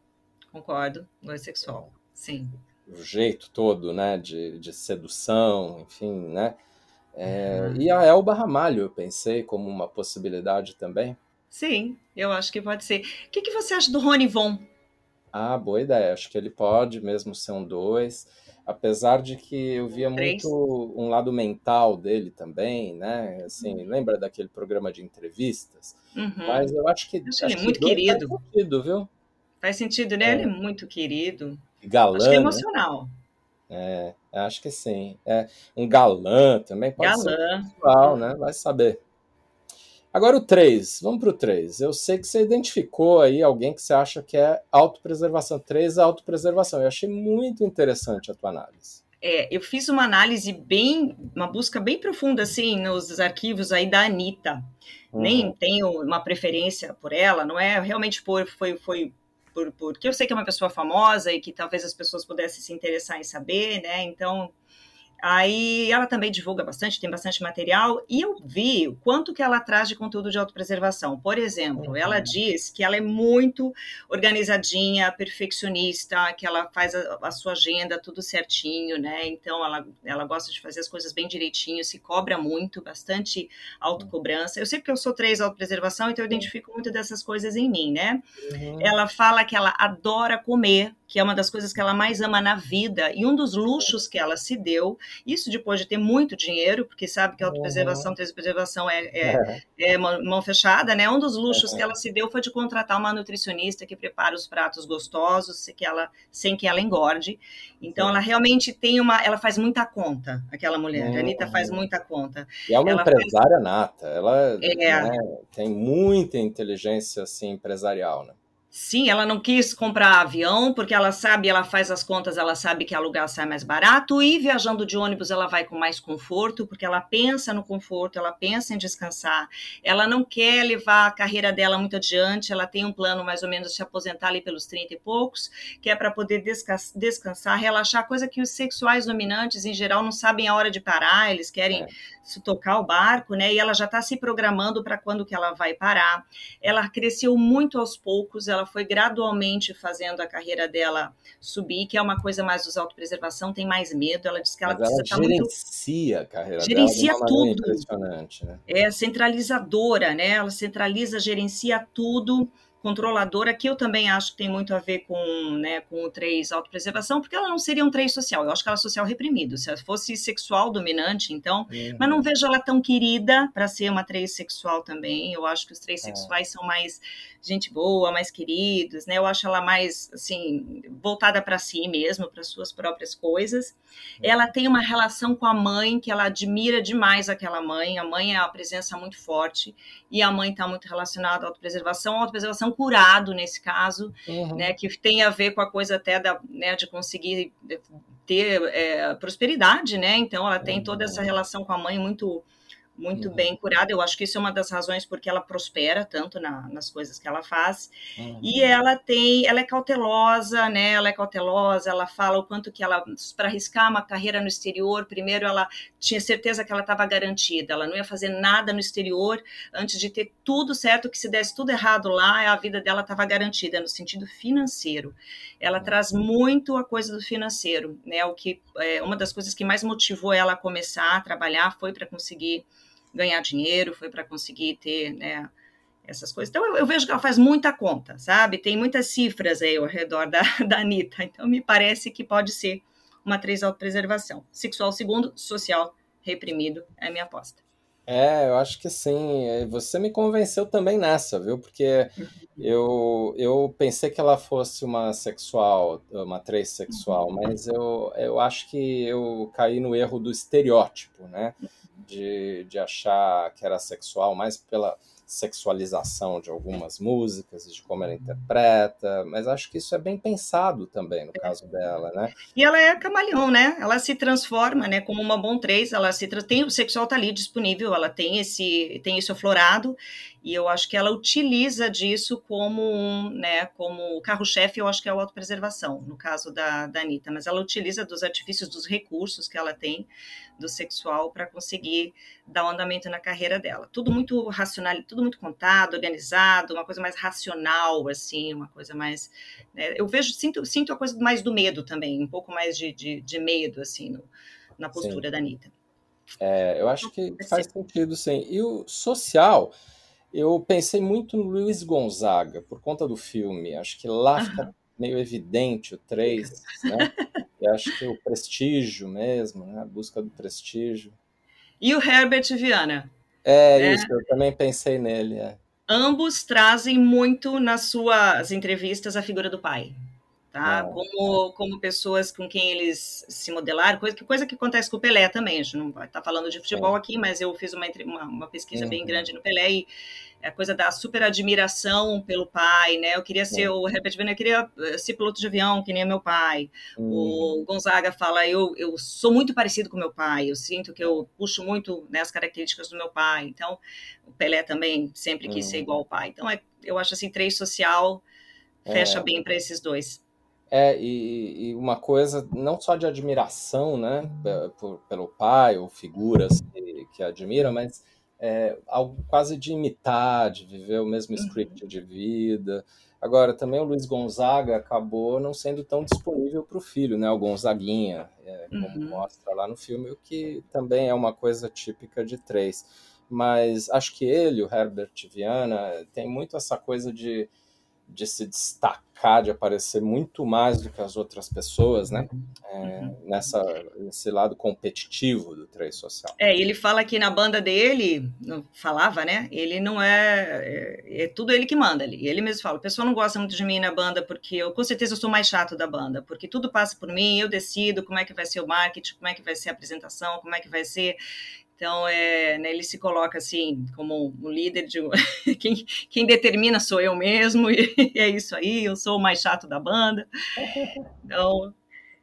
concordo. Dois sexual, sim. O jeito todo, né? De, de sedução, enfim, né? É, uhum. E a Elba Ramalho, eu pensei como uma possibilidade também. Sim, eu acho que pode ser. O que, que você acha do Rony Von? Ah, boa ideia. Acho que ele pode mesmo ser um dois. Apesar de que eu via muito um lado mental dele também, né? Assim, uhum. lembra daquele programa de entrevistas? Uhum. Mas eu acho que, acho ele é muito querido. Faz sentido, viu? Faz sentido, né? É. Ele é muito querido. Galã. Acho que é né? emocional. Né? É, acho que sim. É um galã também pode galã. ser pessoal, né? Vai saber. Agora o 3, vamos para o 3. Eu sei que você identificou aí alguém que você acha que é autopreservação. 3 é autopreservação. Eu achei muito interessante a tua análise. É, eu fiz uma análise bem, uma busca bem profunda, assim, nos arquivos aí da Anitta. Uhum. Nem tenho uma preferência por ela, não é realmente por, foi, foi por, porque eu sei que é uma pessoa famosa e que talvez as pessoas pudessem se interessar em saber, né? Então, Aí ela também divulga bastante, tem bastante material, e eu vi o quanto que ela traz de conteúdo de autopreservação. Por exemplo, uhum. ela diz que ela é muito organizadinha, perfeccionista, que ela faz a, a, sua agenda tudo certinho, né? Então ela, ela gosta de fazer as coisas bem direitinho, se cobra muito, bastante autocobrança. Eu sei porque eu sou três autopreservação, então eu identifico muito dessas coisas em mim, né? Uhum. Ela fala que ela adora comer, que é uma das coisas que ela mais ama na vida, e um dos luxos que ela se deu, isso depois de ter muito dinheiro, porque sabe que a autopreservação, uhum. preservação é, é, é. é mão fechada, né? Um dos luxos uhum. que ela se deu foi de contratar uma nutricionista que prepara os pratos gostosos, que ela, sem que ela engorde. Então, ela realmente tem uma. Ela faz muita conta, aquela mulher. Uhum. A Anitta faz muita conta. E é uma ela empresária faz... nata. Ela é. né, tem muita inteligência assim, empresarial, né? Sim, ela não quis comprar avião porque ela sabe, ela faz as contas, ela sabe que alugar sai mais barato e viajando de ônibus ela vai com mais conforto porque ela pensa no conforto, ela pensa em descansar. Ela não quer levar a carreira dela muito adiante, ela tem um plano mais ou menos de se aposentar ali pelos 30 e poucos, que é para poder descansar, relaxar, coisa que os sexuais dominantes em geral não sabem a hora de parar, eles querem é. se tocar o barco, né? E ela já está se programando para quando que ela vai parar. Ela cresceu muito aos poucos, ela foi gradualmente fazendo a carreira dela subir, que é uma coisa mais dos autopreservação, tem mais medo. Ela diz que ela Mas precisa ela gerencia muito... a carreira gerencia dela de tudo. impressionante, né? É centralizadora, né? Ela centraliza, gerencia tudo controladora, que eu também acho que tem muito a ver com, né, com o 3 autopreservação, porque ela não seria um 3 social, eu acho que ela é social reprimido. Se ela fosse sexual dominante, então, uhum. mas não vejo ela tão querida para ser uma 3 sexual também. Eu acho que os 3 é. sexuais são mais gente boa, mais queridos, né? Eu acho ela mais assim, voltada para si mesmo, para suas próprias coisas. Uhum. Ela tem uma relação com a mãe que ela admira demais aquela mãe. A mãe é uma presença muito forte e a mãe está muito relacionada à autopreservação, a autopreservação curado nesse caso, uhum. né, que tem a ver com a coisa até da, né, de conseguir ter é, prosperidade, né? Então ela tem toda essa uhum. relação com a mãe muito muito uhum. bem curada. Eu acho que isso é uma das razões porque ela prospera tanto na, nas coisas que ela faz. Uhum. E ela tem, ela é cautelosa, né? Ela é cautelosa, ela fala o quanto que ela para arriscar uma carreira no exterior, primeiro ela tinha certeza que ela estava garantida, ela não ia fazer nada no exterior antes de ter tudo certo, que se desse tudo errado lá, a vida dela estava garantida no sentido financeiro. Ela uhum. traz muito a coisa do financeiro, né? O que é, uma das coisas que mais motivou ela a começar a trabalhar foi para conseguir ganhar dinheiro, foi para conseguir ter, né, essas coisas. Então, eu, eu, vejo que ela faz muita conta, sabe? Tem muitas cifras aí ao redor da, da Anitta. Então, me parece que pode ser uma atriz autopreservação. Sexual segundo, social reprimido, é a minha aposta. É, eu acho que sim. Você me convenceu também nessa, viu? Porque eu, eu pensei que ela fosse uma sexual, uma atriz sexual, uhum. mas eu, eu acho que eu caí no erro do estereótipo, né? Uhum de, de achar que era sexual, mais pela sexualização de algumas músicas, de como ela interpreta, mas acho que isso é bem pensado também no caso dela, né? E ela é camaleão, né? Ela se transforma, né? Como uma bom três, ela se tem o sexual tá ali disponível, ela tem esse tem isso aflorado e eu acho que ela utiliza disso como um, né, como carro-chefe, eu acho que é a autopreservação, no caso da, da Anitta, mas ela utiliza dos artifícios, dos recursos que ela tem do sexual para conseguir dar um andamento na carreira dela. Tudo muito racional, tudo muito contado, organizado, uma coisa mais racional, assim, uma coisa mais. Né, eu vejo, sinto, sinto a coisa mais do medo também, um pouco mais de, de, de medo, assim, no, na postura sim. da Anitta. É, eu acho que faz sentido, sim. E o social eu pensei muito no Luiz Gonzaga, por conta do filme. Acho que lá fica meio evidente o 3, né? Acho que o prestígio mesmo, né? A busca do prestígio. E o Herbert Viana. É né? isso, eu também pensei nele. É. Ambos trazem muito nas suas entrevistas a figura do pai tá? É. Como, como pessoas com quem eles se modelaram, coisa, coisa que acontece com o Pelé também. A gente não vai estar tá falando de futebol é. aqui, mas eu fiz uma, uma, uma pesquisa uhum. bem grande no Pelé e a coisa da super admiração pelo pai, né? Eu queria ser é. o Herbert Viana, eu queria eh, ser piloto de avião, que nem meu pai. Uhum. O Gonzaga fala, eu, eu sou muito parecido com meu pai, eu sinto que eu puxo muito né, as características do meu pai. Então, o Pelé também sempre quis uhum. ser igual ao pai. Então, é, eu acho assim, três social fecha é. bem para esses dois. É, e, e, uma coisa não só de admiração, né, por, pelo pai ou figuras que, que admira, mas é, algo quase de imitar, de viver o mesmo uhum. script de vida. Agora, também o Luiz Gonzaga acabou não sendo tão disponível para o filho, né, o Gonzaguinha, é, como uhum. mostra lá no filme, o que também é uma coisa típica de três. Mas acho que ele, o Herbert Viana, tem muito essa coisa de de se destacar, de aparecer muito mais do que as outras pessoas, né? É, uhum. nessa, nesse lado competitivo do três social. É, ele fala que na banda dele, falava, né? Ele não é, é, é, tudo ele que manda ali. Ele mesmo fala, o pessoal não gosta muito de mim na banda porque eu, com certeza, eu sou mais chato da banda, porque tudo passa por mim, eu decido como é que vai ser o marketing, como é que vai ser a apresentação, como é que vai ser. Então, é, né, ele se coloca assim como um líder de quem, quem determina sou eu mesmo e é isso aí. Eu sou o mais chato da banda. Então,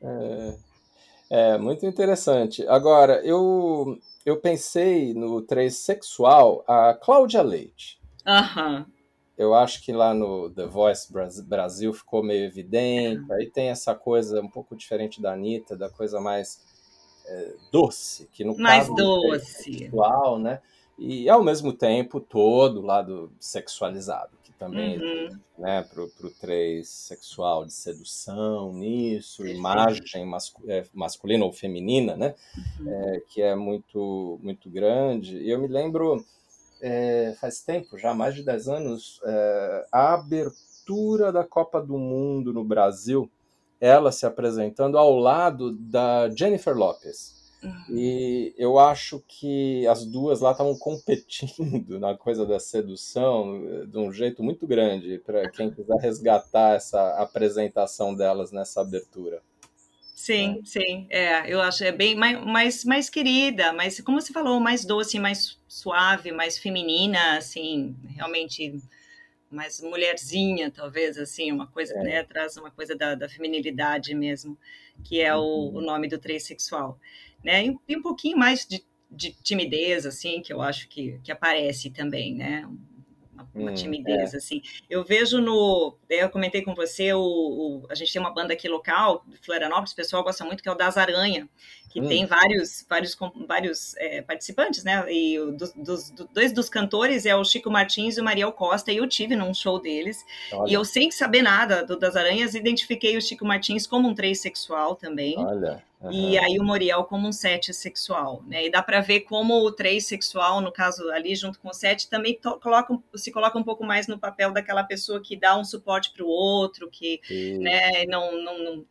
é, é muito interessante. Agora, eu eu pensei no três sexual a Cláudia Leite. Aham. Eu acho que lá no The Voice Brasil ficou meio evidente. Aí tem essa coisa um pouco diferente da Anitta, da coisa mais é, doce, que no Mais caso doce. sexual, né? E ao mesmo tempo todo o lado sexualizado, que também uhum. né, pro, pro três sexual de sedução nisso, Perfeito. imagem mascu é, masculina ou feminina, né? Uhum. É, que é muito, muito grande. E eu me lembro, é, faz tempo, já mais de 10 anos, é, a abertura da Copa do Mundo no Brasil, ela se apresentando ao lado da Jennifer Lopez. Uhum. E eu acho que as duas lá estavam competindo na coisa da sedução de um jeito muito grande, para quem quiser resgatar essa apresentação delas nessa abertura. Sim, é. sim, é, eu acho é bem mais, mais, mais querida, mas como você falou, mais doce, mais suave, mais feminina, assim, realmente mais mulherzinha, talvez, assim, uma coisa, é. né, traz uma coisa da, da feminilidade mesmo, que é o, o uhum. nome do sexual, né, e, e um pouquinho mais de, de, timidez, assim, que eu acho que, que aparece também, né, uma, uma hum, timidez, é. assim. Eu vejo no, eu comentei com você, o, o, a gente tem uma banda aqui local, de Florianópolis, o pessoal gosta muito, que é o Das Aranha, que hum. tem vários, vários, vários é, participantes, né? E dos, dos, dois dos cantores é o Chico Martins e o Mariel Costa, e eu tive num show deles. Olha. E eu, sem saber nada do Das Aranhas, identifiquei o Chico Martins como um sexual também. Olha. Uhum. E aí o Moriel como um sete sexual, né? E dá para ver como o três sexual, no caso ali junto com o sete, também coloca, se coloca um pouco mais no papel daquela pessoa que dá um suporte para o outro, que né, não, não, não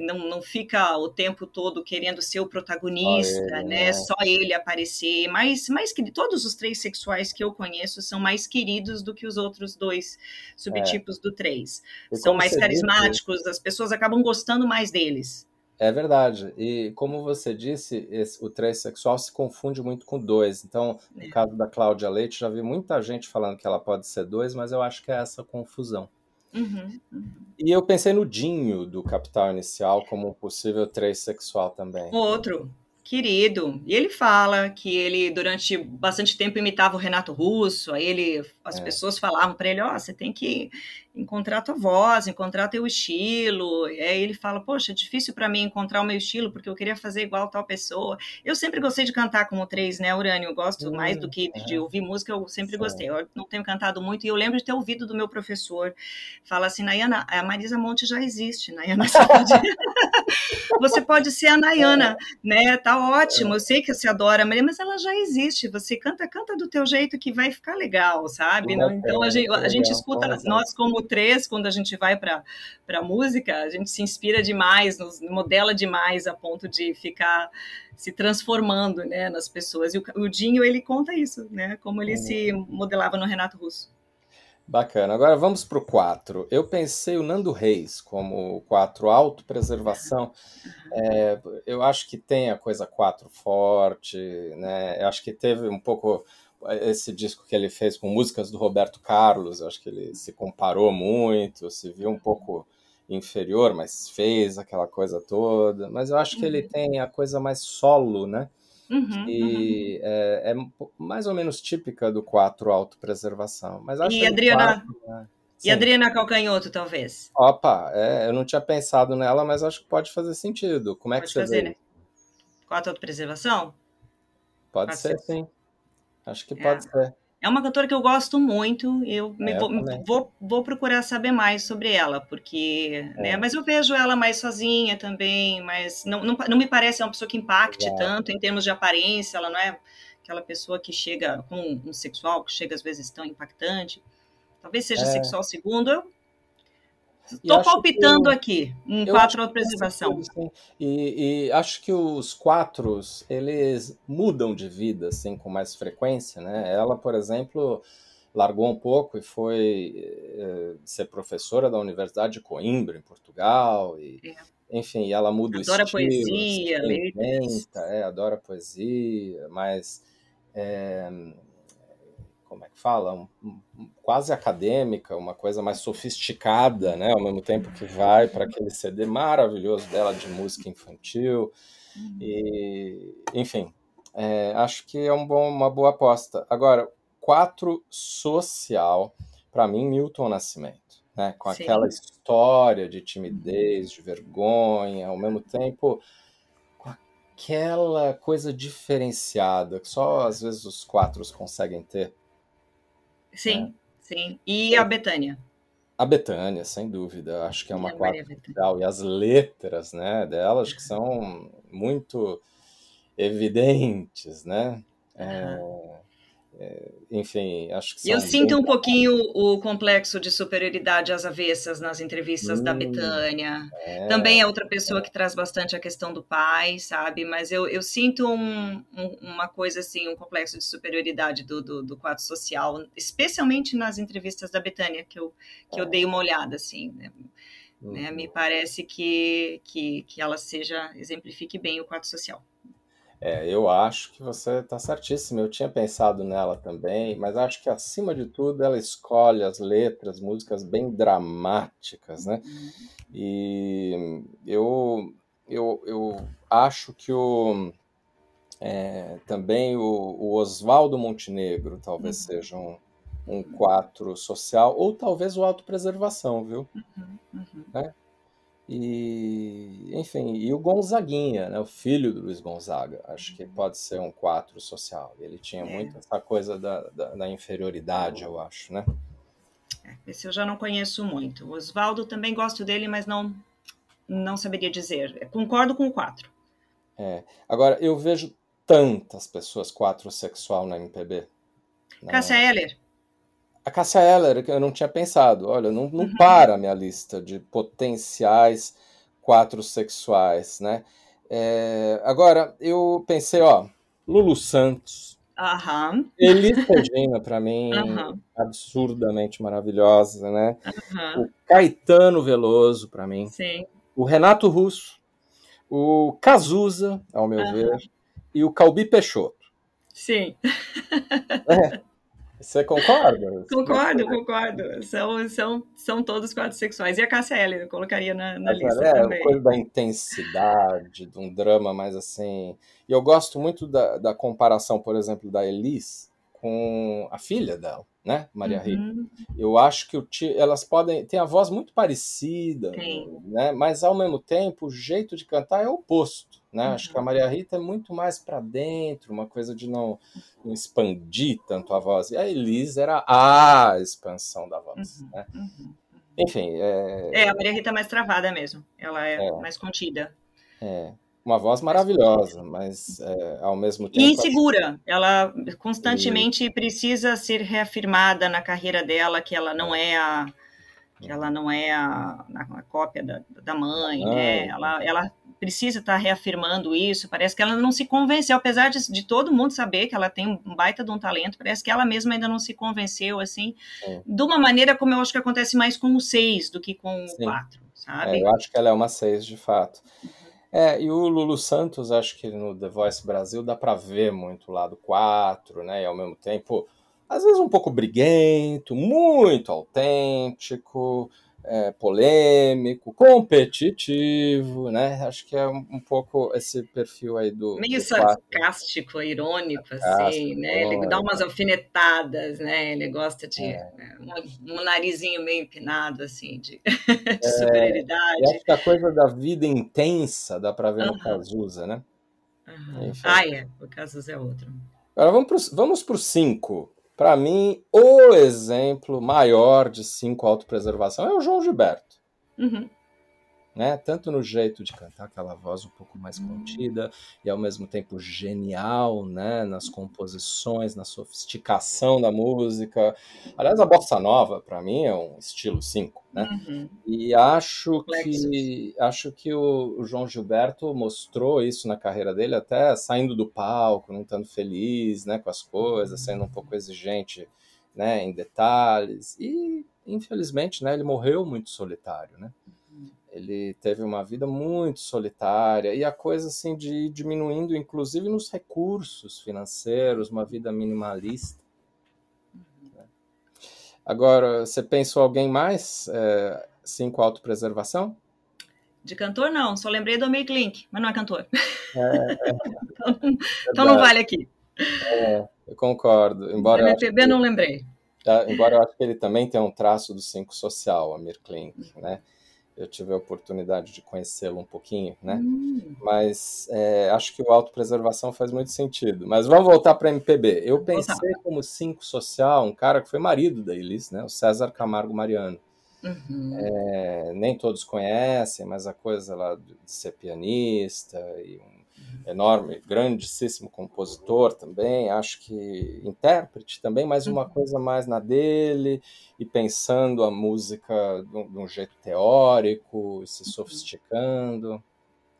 não, não fica o tempo todo querendo ser o protagonista, ele, né? Só ele aparecer. Mas, mas que todos os três sexuais que eu conheço são mais queridos do que os outros dois subtipos é. do três. E são mais carismáticos, disse, as pessoas acabam gostando mais deles. É verdade. E como você disse, esse, o três sexual se confunde muito com dois. Então, no é. caso da Cláudia Leite, já vi muita gente falando que ela pode ser dois, mas eu acho que é essa confusão. Uhum, uhum. E eu pensei no Dinho do Capital Inicial como um possível três sexual também. Outro, querido. E ele fala que ele, durante bastante tempo, imitava o Renato Russo. Aí ele, as é. pessoas falavam para ele: Ó, oh, você tem que encontrar a tua voz, encontrar teu estilo. E aí ele fala: Poxa, é difícil para mim encontrar o meu estilo porque eu queria fazer igual tal pessoa. Eu sempre gostei de cantar como três, né, Urânio? Eu gosto mais do que de é. ouvir música, eu sempre Sim. gostei. Eu não tenho cantado muito e eu lembro de ter ouvido do meu professor. Fala assim: Nayana, a Marisa Monte já existe, Nayana. Você pode, você pode ser a Nayana, né? Tá ótimo. Eu sei que você adora a Maria, mas ela já existe. Você canta, canta do teu jeito que vai ficar legal, sabe? Então a gente, a gente escuta, nós como como três, quando a gente vai para a música, a gente se inspira demais, nos, modela demais a ponto de ficar se transformando né, nas pessoas. E o, o Dinho, ele conta isso, né? Como ele se modelava no Renato Russo. Bacana. Agora vamos para o 4. Eu pensei o Nando Reis como 4, autopreservação. É, eu acho que tem a coisa 4 forte, né? Eu acho que teve um pouco esse disco que ele fez com músicas do Roberto Carlos. Acho que ele se comparou muito, se viu um pouco inferior, mas fez aquela coisa toda. Mas eu acho que ele uhum. tem a coisa mais solo, né? Uhum, que uhum. É, é, mais ou menos típica do 4 autopreservação. Mas acho e Adriana, 4, né? e Adriana Calcanhoto, talvez? Opa, é, eu não tinha pensado nela, mas acho que pode fazer sentido. Como é pode que você fazer, vê? Né? 4 autopreservação? Pode, pode ser, ser, sim. Acho que é. pode ser. É uma cantora que eu gosto muito, eu, é, vou, vou, vou, procurar saber mais sobre ela, porque, é. né, mas eu vejo ela mais sozinha também, mas não, não, não me parece uma pessoa que impacte Exato. tanto em termos de aparência, ela não é aquela pessoa que chega com um sexual, que chega às vezes tão impactante, talvez seja é. sexual segundo, eu Estou palpitando que, aqui, um quatro de preservação. E, e, acho que os quatros, eles mudam de vida, assim, com mais frequência, né? Ela, por exemplo, largou um pouco e foi é, ser professora da Universidade de Coimbra, em Portugal, e... É. Enfim, ela muda adora o estilo. Poesia, inventa, é, adora poesia, mas é, como é que fala, um, um, quase acadêmica, uma coisa mais sofisticada, né? Ao mesmo tempo que vai para aquele CD maravilhoso dela de música infantil. Uhum. E, enfim, é, acho que é um bom, uma boa aposta. Agora, quatro social, para mim, Milton Nascimento. Né, com Sim. aquela história de timidez, de vergonha, ao mesmo tempo com aquela coisa diferenciada que só às vezes os quatro conseguem ter. Sim, né? sim. E a Betânia? A Betânia, sem dúvida. Acho que é uma legal. E as letras né, delas que são muito evidentes, né? Uhum. É, enfim, acho que Eu sinto um pouquinho o complexo de superioridade às avessas nas entrevistas hum, da Betânia. É, Também é outra pessoa é. que traz bastante a questão do pai, sabe? Mas eu, eu sinto um, um, uma coisa assim, um complexo de superioridade do, do, do, quadro social, especialmente nas entrevistas da Betânia, que eu, que eu dei uma olhada, assim, né? Né? Me uhum. parece que, que, que ela seja, exemplifique bem o quadro social. É, eu acho que você está certíssimo. Eu tinha pensado nela também, mas acho que acima de tudo ela escolhe as letras, músicas bem dramáticas, né? E eu, eu, eu acho que o, é, também o, o Oswaldo Montenegro talvez uhum. seja um, um quatro social, ou talvez o autopreservação, viu? Uhum, uhum. Né? E, enfim, e o Gonzaguinha, né, o filho do Luiz Gonzaga, acho que pode ser um quatro social. Ele tinha é. muito essa coisa da, da, da, inferioridade, eu acho, né? É, esse eu já não conheço muito. O Oswaldo também gosto dele, mas não não saberia dizer. Concordo com o quatro. É. Agora, eu vejo tantas pessoas quatro sexual na MPB. Cássia Eller. A Cássia Eller, que eu não tinha pensado. Olha, não, não uhum. para a minha lista de potenciais quatro sexuais, né? É, agora, eu pensei, ó, Lulu Santos. Uhum. Elis Regina, para mim, uhum. absurdamente maravilhosa, né? Uhum. O Caetano Veloso, para mim. Sim. O Renato Russo. O Cazuza, ao meu ver. E o Calbi Peixoto. Sim. É. Você concorda? Concordo, concordo. São, são, são todos quatro sexuais. E a Cássia Eller, eu colocaria na, na lista é, também. É, coisa da intensidade, de um drama mais assim... E eu gosto muito da, da comparação, por exemplo, da Elis com a filha dela né, Maria uhum. Rita. Eu acho que o tio, elas podem ter a voz muito parecida, Sim. né, mas ao mesmo tempo o jeito de cantar é oposto, né? Uhum. Acho que a uhum. Maria Rita é muito mais para dentro, uma coisa de não, não, expandir tanto a voz. E a Elis era a expansão da voz, uhum. né? Uhum. Enfim, é... é... a Maria Rita é mais travada mesmo. Ela é, é. mais contida. É uma voz maravilhosa, mas é, ao mesmo tempo. E insegura. Ela constantemente e... precisa ser reafirmada na carreira dela, que ela não é a, que ela não é a, a cópia da, da mãe, né? Ela, ela precisa estar tá reafirmando isso. Parece que ela não se convenceu, apesar de, de, todo mundo saber que ela tem um baita de um talento, parece que ela mesma ainda não se convenceu, assim, Sim. de uma maneira como eu acho que acontece mais com o seis do que com Sim. o quatro, sabe? É, eu acho que ela é uma seis, de fato. Uhum. É, e o Lulu Santos, acho que no The Voice Brasil dá para ver muito o lado 4, né? E ao mesmo tempo, às vezes um pouco briguento, muito autêntico, é, polêmico, competitivo, né? Acho que é um, um, pouco esse perfil aí do. Meio do sarcástico, irônico, assim, né? Ele dá umas alfinetadas, né? Ele gosta de é. né? um, um, narizinho meio empinado, assim, de, de é, superioridade. acho que a coisa da vida intensa dá para ver uhum. no Cazuza, né? Uhum. Ah, é. O Cazuza é outro. Agora vamos para o 5. Para mim, o exemplo maior de cinco autopreservação é o João Gilberto. Uhum. Né? Tanto no jeito de cantar aquela voz um pouco mais contida e ao mesmo tempo genial, né? Nas composições, na sofisticação da música. Aliás, a bossa nova para mim é um estilo 5, né? Uhum. E acho que acho que o, o, João Gilberto mostrou isso na carreira dele, até saindo do palco, não estando feliz, né, com as coisas, sendo um pouco exigente, né, em detalhes. E infelizmente, né, ele morreu muito solitário, né? Ele teve uma vida muito solitária e a coisa assim de ir diminuindo, inclusive nos recursos financeiros, uma vida minimalista. Agora, você pensou alguém mais? É, cinco autopreservação? De cantor, não. Só lembrei do Mick Link, mas não é cantor. É, é, então, então, não vale aqui. É, eu concordo. Embora do MPB eu não lembrei. Tá, embora eu acho que ele também tem um traço do cinco social, Amir Klink, né? Eu tive a oportunidade de conhecê-lo um pouquinho, né? Hum. Mas é, acho que o autopreservação faz muito sentido. Mas vamos voltar para MPB. Eu pensei como cinco social um cara que foi marido da Elis, né? O César Camargo Mariano. Uhum. É, nem todos conhecem, mas a coisa lá de ser pianista e um enorme, grandíssimo compositor também, acho que intérprete também, mas uma uhum. coisa mais na dele e pensando a música de um, de um jeito teórico, se uhum. sofisticando.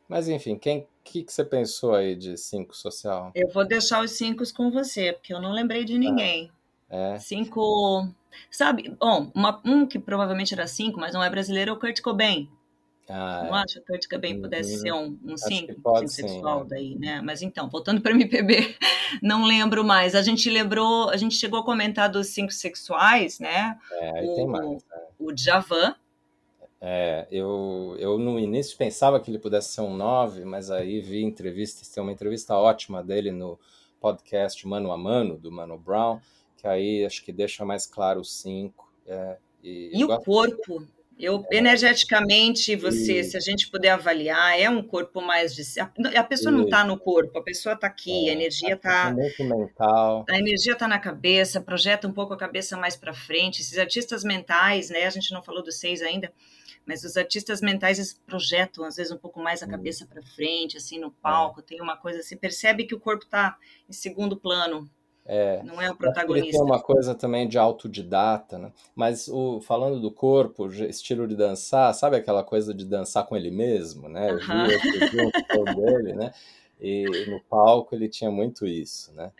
Mas enfim, quem que, que você pensou aí de cinco social? Eu vou deixar os cinco com você, porque eu não lembrei de ninguém. É. Cinco. Sabe, bom, uma, um que provavelmente era cinco, mas não é brasileiro, é o Kurt Cobain. Ah, não acha que o Kurt bem pudesse uhum. ser um, um sim, sexual sim, é. daí, né? Mas então, voltando para MPB, não lembro mais. A gente lembrou, a gente chegou a comentar dos cinco sexuais, né? É, o, tem mais. Né? O Djavan. É, eu, eu no início pensava que ele pudesse ser um nove, mas aí vi entrevistas, tem uma entrevista ótima dele no podcast Mano a Mano, do Mano Brown, que aí acho que deixa mais claro os cinco. É, e, e o corpo eu, energeticamente, você, se a gente puder avaliar, é um corpo mais de. A, pessoa não está no corpo, a pessoa está aqui, é, a energia está. mental. A energia está na cabeça, projeta um pouco a cabeça mais para frente. Esses artistas mentais, né? A gente não falou dos seis ainda, mas os artistas mentais eles projetam às vezes um pouco mais a cabeça para frente, assim, no é. palco. É. Tem uma coisa, você percebe que o corpo está em segundo plano. É, não é o protagonista. Tem uma coisa também de autodidata, né? Mas o, falando do corpo, estilo de dançar, sabe aquela coisa de dançar com ele mesmo, né? Eu vi, eu vi um dele, né? E no palco ele tinha muito isso, né?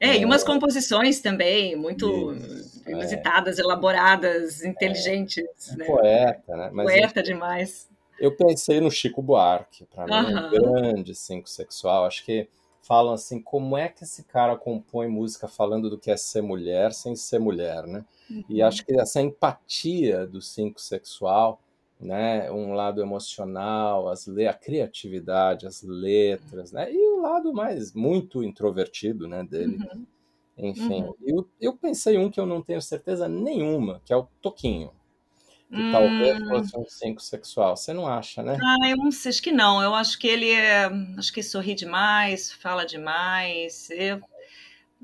É, é, e umas composições também muito isso, é. inusitadas, é. elaboradas, inteligentes. É, né? Poeta, né? Mas poeta demais. Eu pensei no Chico Buarque, para mim, um grande cinco sexual. Acho que falam assim, como é que esse cara compõe música falando do que é ser mulher sem ser mulher, né? Uhum. E acho que essa empatia do cinco sexual, né, um lado emocional, as le a criatividade, as letras, né, e o lado mais muito introvertido, né, dele. Uhum. Enfim, uhum. eu, eu pensei um que eu não tenho certeza nenhuma, que é o Toquinho que hum. talvez fosse um cinco sexual. Você não acha, né? Ah, eu não sei, acho que não. Eu acho que ele é, acho que sorri demais, fala demais. Eu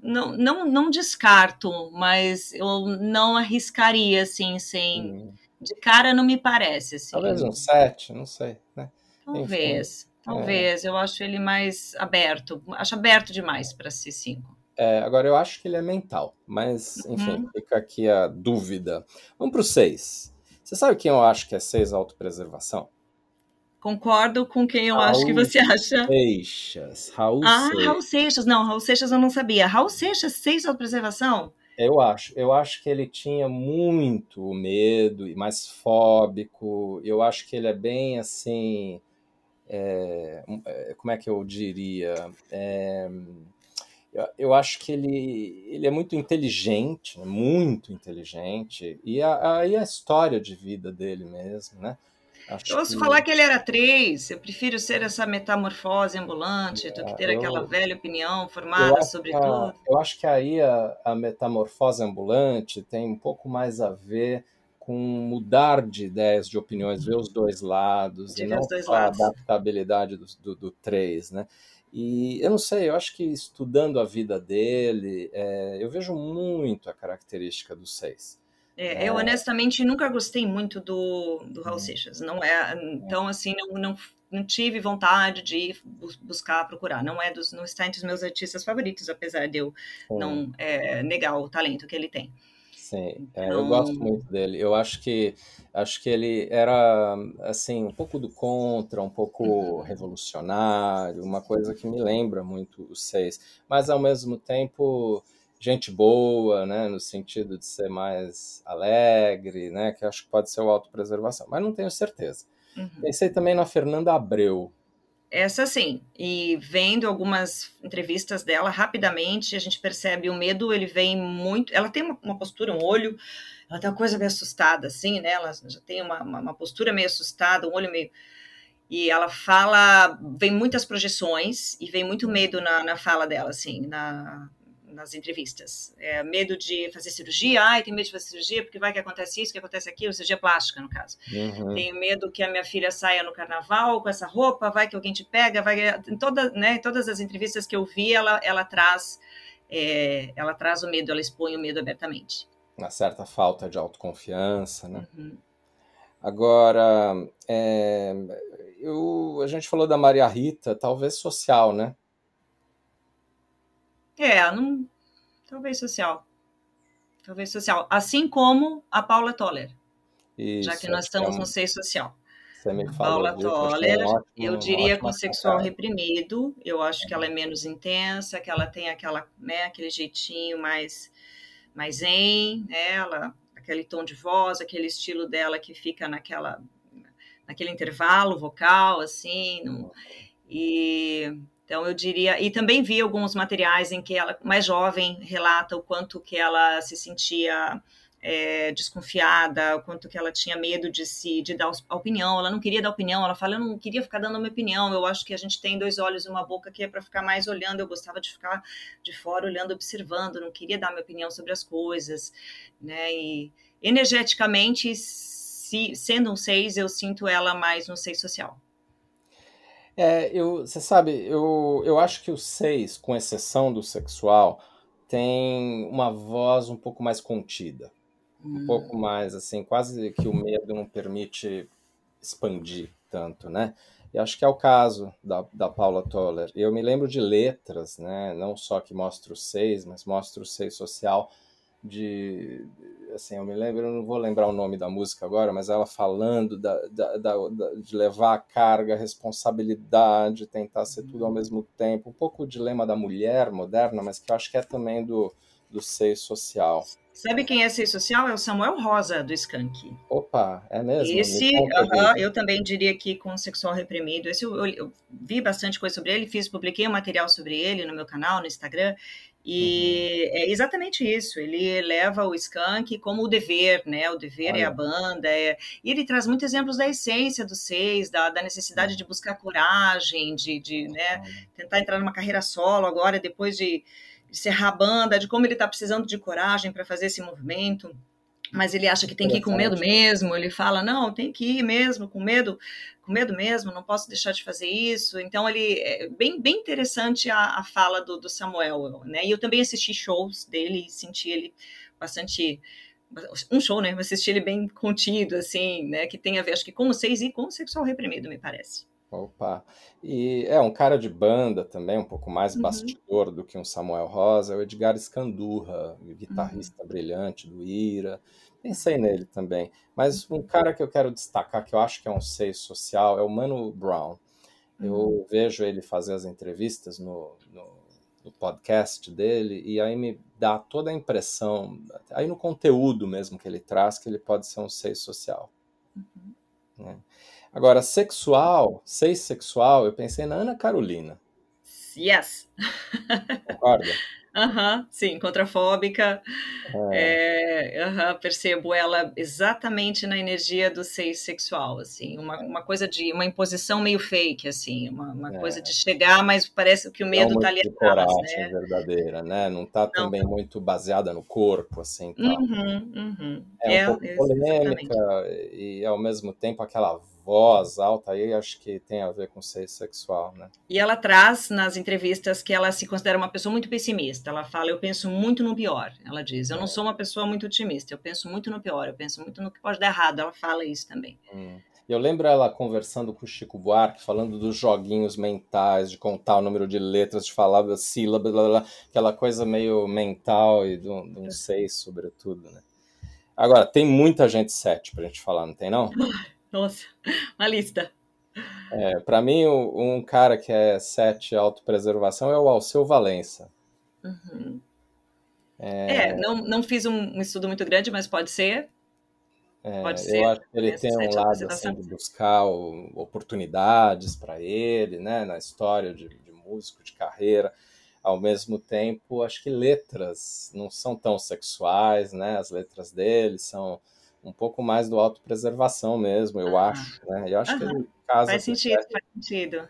não, não, não descarto, mas eu não arriscaria assim, sem hum. de cara não me parece assim. Talvez um sete, não sei, né? Talvez, Enfim, talvez. É. Eu acho ele mais aberto, acho aberto demais para ser cinco. É, agora eu acho que ele é mental, mas enfim, uhum. fica aqui a dúvida. Vamos para o seis. Você sabe quem eu acho que é seis autopreservação? Concordo com quem eu Raul acho que você acha. Seixas. Raul ah, Seixas. Raul Seixas. Não, Raul Seixas eu não sabia. Raul Seixas, seis autopreservação? Eu acho. Eu acho que ele tinha muito medo e mais fóbico. Eu acho que ele é bem assim. É, é como é que eu diria? É, eu, eu, acho que ele, ele é muito inteligente, né? muito inteligente. E aí a, a, história de vida dele mesmo, né? Acho eu ouço que... falar que ele era três. Eu prefiro ser essa metamorfose ambulante do que ter eu... aquela velha opinião formada sobre a... tudo. Eu acho que aí a, a, metamorfose ambulante tem um pouco mais a ver com mudar de ideias, de opiniões, ver os dois lados, de e não a adaptabilidade do, do, do, três, né? E eu não sei, eu acho que estudando a vida dele, é, eu vejo muito a característica do seis. É, eu honestamente nunca gostei muito do, do Raul hum. Seixas. Não é, então assim, não, não, não tive vontade de buscar procurar. Não é dos, não está entre os meus artistas favoritos, apesar de eu não é, negar o talento que ele tem. Sim, é, eu gosto então muito dele. Eu acho que acho que ele era assim um pouco do contra, um pouco uhum. revolucionário, uma coisa que me lembra muito os seis, mas ao mesmo tempo gente boa, né, no sentido de ser mais alegre, né, que acho que pode ser o autopreservação, mas não tenho certeza. Uhum. Pensei também na Fernanda Abreu. Essa sim, e vendo algumas entrevistas dela rapidamente, a gente percebe o medo, ele vem muito, ela tem uma, uma postura, um olho, ela tem uma coisa meio assustada, assim, né, ela já tem uma, uma, uma postura meio assustada, um olho meio e ela fala, vem muitas projeções e vem muito medo na, na fala dela, assim, na, nas entrevistas. É, medo de fazer cirurgia, ai, tem medo de fazer cirurgia porque vai que acontece isso, que acontece aquilo, cirurgia plástica, no caso. Uhum. Tenho medo que a minha filha saia no carnaval com essa roupa, vai que alguém te pega, vai em toda, né, todas as entrevistas que eu vi, ela, ela traz é, ela traz o medo, ela expõe o medo abertamente. Uma certa falta de autoconfiança, né? Uhum. Agora, é, eu, a gente falou da Maria Rita, talvez social, né? É, não, talvez social. Talvez social. Assim como a Paula Toller. Isso, já que nós estamos é no seio social. Você me falou Paula Toller, um ótimo, eu diria com sexual reprimido. Eu acho que ela é menos intensa, que ela tem aquela, né, aquele jeitinho mais, mais zen, né, ela, aquele tom de voz, aquele estilo dela que fica naquela, naquele intervalo vocal, assim. No, e então eu diria, e também vi alguns materiais em que ela, mais jovem, relata o quanto que ela se sentia é, desconfiada, o quanto que ela tinha medo de se de dar a opinião, ela não queria dar opinião, ela fala, eu não queria ficar dando minha opinião, eu acho que a gente tem dois olhos e uma boca que é para ficar mais olhando, eu gostava de ficar de fora olhando, observando, não queria dar minha opinião sobre as coisas, né, e energeticamente, se, sendo um seis, eu sinto ela mais no seis social. É, eu, você sabe, eu, eu acho que o seis, com exceção do sexual, tem uma voz um pouco mais contida. Um hum. pouco mais, assim, quase que o medo não permite expandir tanto, né? E acho que é o caso da, da Paula Toller. Eu me lembro de letras, né? Não só que mostra o seis, mas mostra o seis social de assim, eu me lembro, eu não vou lembrar o nome da música agora, mas ela falando da, da, da, de levar a carga, a responsabilidade, tentar ser tudo ao uhum. mesmo tempo, um pouco o dilema da mulher moderna, mas que eu acho que é também do, do seio social. Sabe quem é seio social? É o Samuel Rosa, do Skank. Opa, é mesmo? Esse, uh -huh, eu também diria que com sexual reprimido. Esse eu, eu, eu, vi bastante coisa sobre ele, fiz, publiquei um material sobre ele no meu canal, no Instagram, e uhum. é exatamente isso, ele leva o skunk como o dever, né? O dever Olha. é a banda, é... e ele traz muitos exemplos da essência do seis, da, da necessidade de buscar coragem, de, de né, tentar entrar numa carreira solo agora, depois de, de serrar a banda, de como ele está precisando de coragem para fazer esse movimento mas ele acha que tem que ir com medo mesmo. Ele fala: não, tem que ir mesmo, com medo, com medo mesmo, não posso deixar de fazer isso. Então, ele é bem, bem interessante a, a fala do, do, Samuel, né? E eu também assisti shows dele e senti ele bastante. Um show, né? Assisti ele bem contido, assim, né? Que tem a ver, acho que com o seis e com o sexual reprimido, me parece. Opa. E é um cara de banda também, um pouco mais Uhum. bastidor do que um Samuel Rosa, é o Edgar Escandurra, Uhum. guitarrista brilhante do Ira. Pensei nele também. Mas um cara que eu quero destacar, que eu acho que é um seio social, é o Mano Brown. Uhum. Eu vejo ele fazer as entrevistas no, no, no podcast dele e aí me dá toda a impressão, aí no conteúdo mesmo que ele traz, que ele pode ser um seio social. Uhum. né? Agora, sexual, seio sexual, eu pensei na Ana Carolina, Yes! concorda? Aham, sim, contrafóbica. É, É, aham, percebo ela exatamente na energia do seio sexual, assim, uma, uma coisa de uma imposição meio fake, assim, uma, uma é, coisa de chegar, mas parece que o não medo tá muito ali atrás, né? verdadeira, né? Não tá Não. também muito baseada no corpo, assim, tal. Uhum, uhum. É um É, pouco polêmica exatamente. e ao mesmo tempo aquela voz alta aí acho que tem a ver com seio sexual, né? E ela traz nas entrevistas que ela se considera uma pessoa muito pessimista. Ela fala: Eu penso muito no pior. Ela diz: Eu não sou uma pessoa muito otimista, eu penso muito no pior, eu penso muito no que pode dar errado. Ela fala isso também. Hum. Eu lembro ela conversando com o Chico Buarque, falando dos joguinhos mentais, de contar o número de letras, de falar as sílabas, blá, blá, blá, aquela coisa meio mental e um, de um seis, sobretudo, né? Agora, tem muita gente sete pra gente falar, não tem não? Nossa, uma lista. É, para mim, um cara que é sete autopreservação é o Alceu Valença. Uhum. É, É, não, não fiz um, estudo muito grande, mas pode ser. Pode eu ser. acho que ele tem um lado assim de buscar o- oportunidades para ele, né, na história de, de músico, de carreira. Ao mesmo tempo, acho que letras não são tão sexuais, né? As letras dele são um pouco mais do autopreservação mesmo, eu Aham. acho, né? Eu acho que ele casa Faz sentido, faz sentido.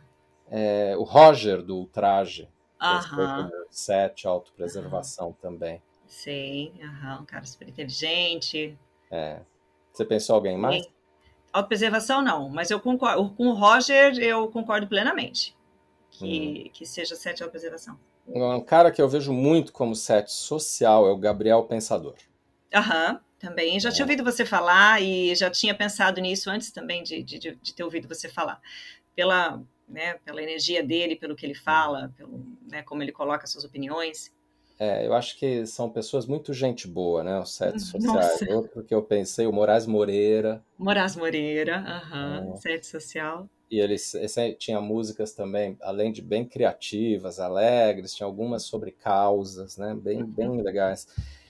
É, o Roger do Ultraje, como sete autopreservação também. Sim, aham. Um cara super inteligente. É. Você pensou alguém mais? Sim. Autopreservação, não, mas eu concordo. Com o Roger, eu concordo plenamente que, que seja sete autopreservação. Um cara que eu vejo muito como sete social é o Gabriel Pensador. Aham, também. Já tinha ouvido você falar e já tinha pensado nisso antes também de, de, de- ter ouvido você falar. Pela, né, pela energia dele, pelo que ele fala, pelo, né, como ele coloca suas opiniões. É, eu acho que são pessoas muito gente boa, né? Os sete sociais. Nossa. Outro que eu pensei, o Moraes Moreira. Moraes Moreira, aham, É. sete social. E ele esse tinha músicas também, além de bem criativas, alegres, tinha algumas sobre causas, né? Bem, bem legais.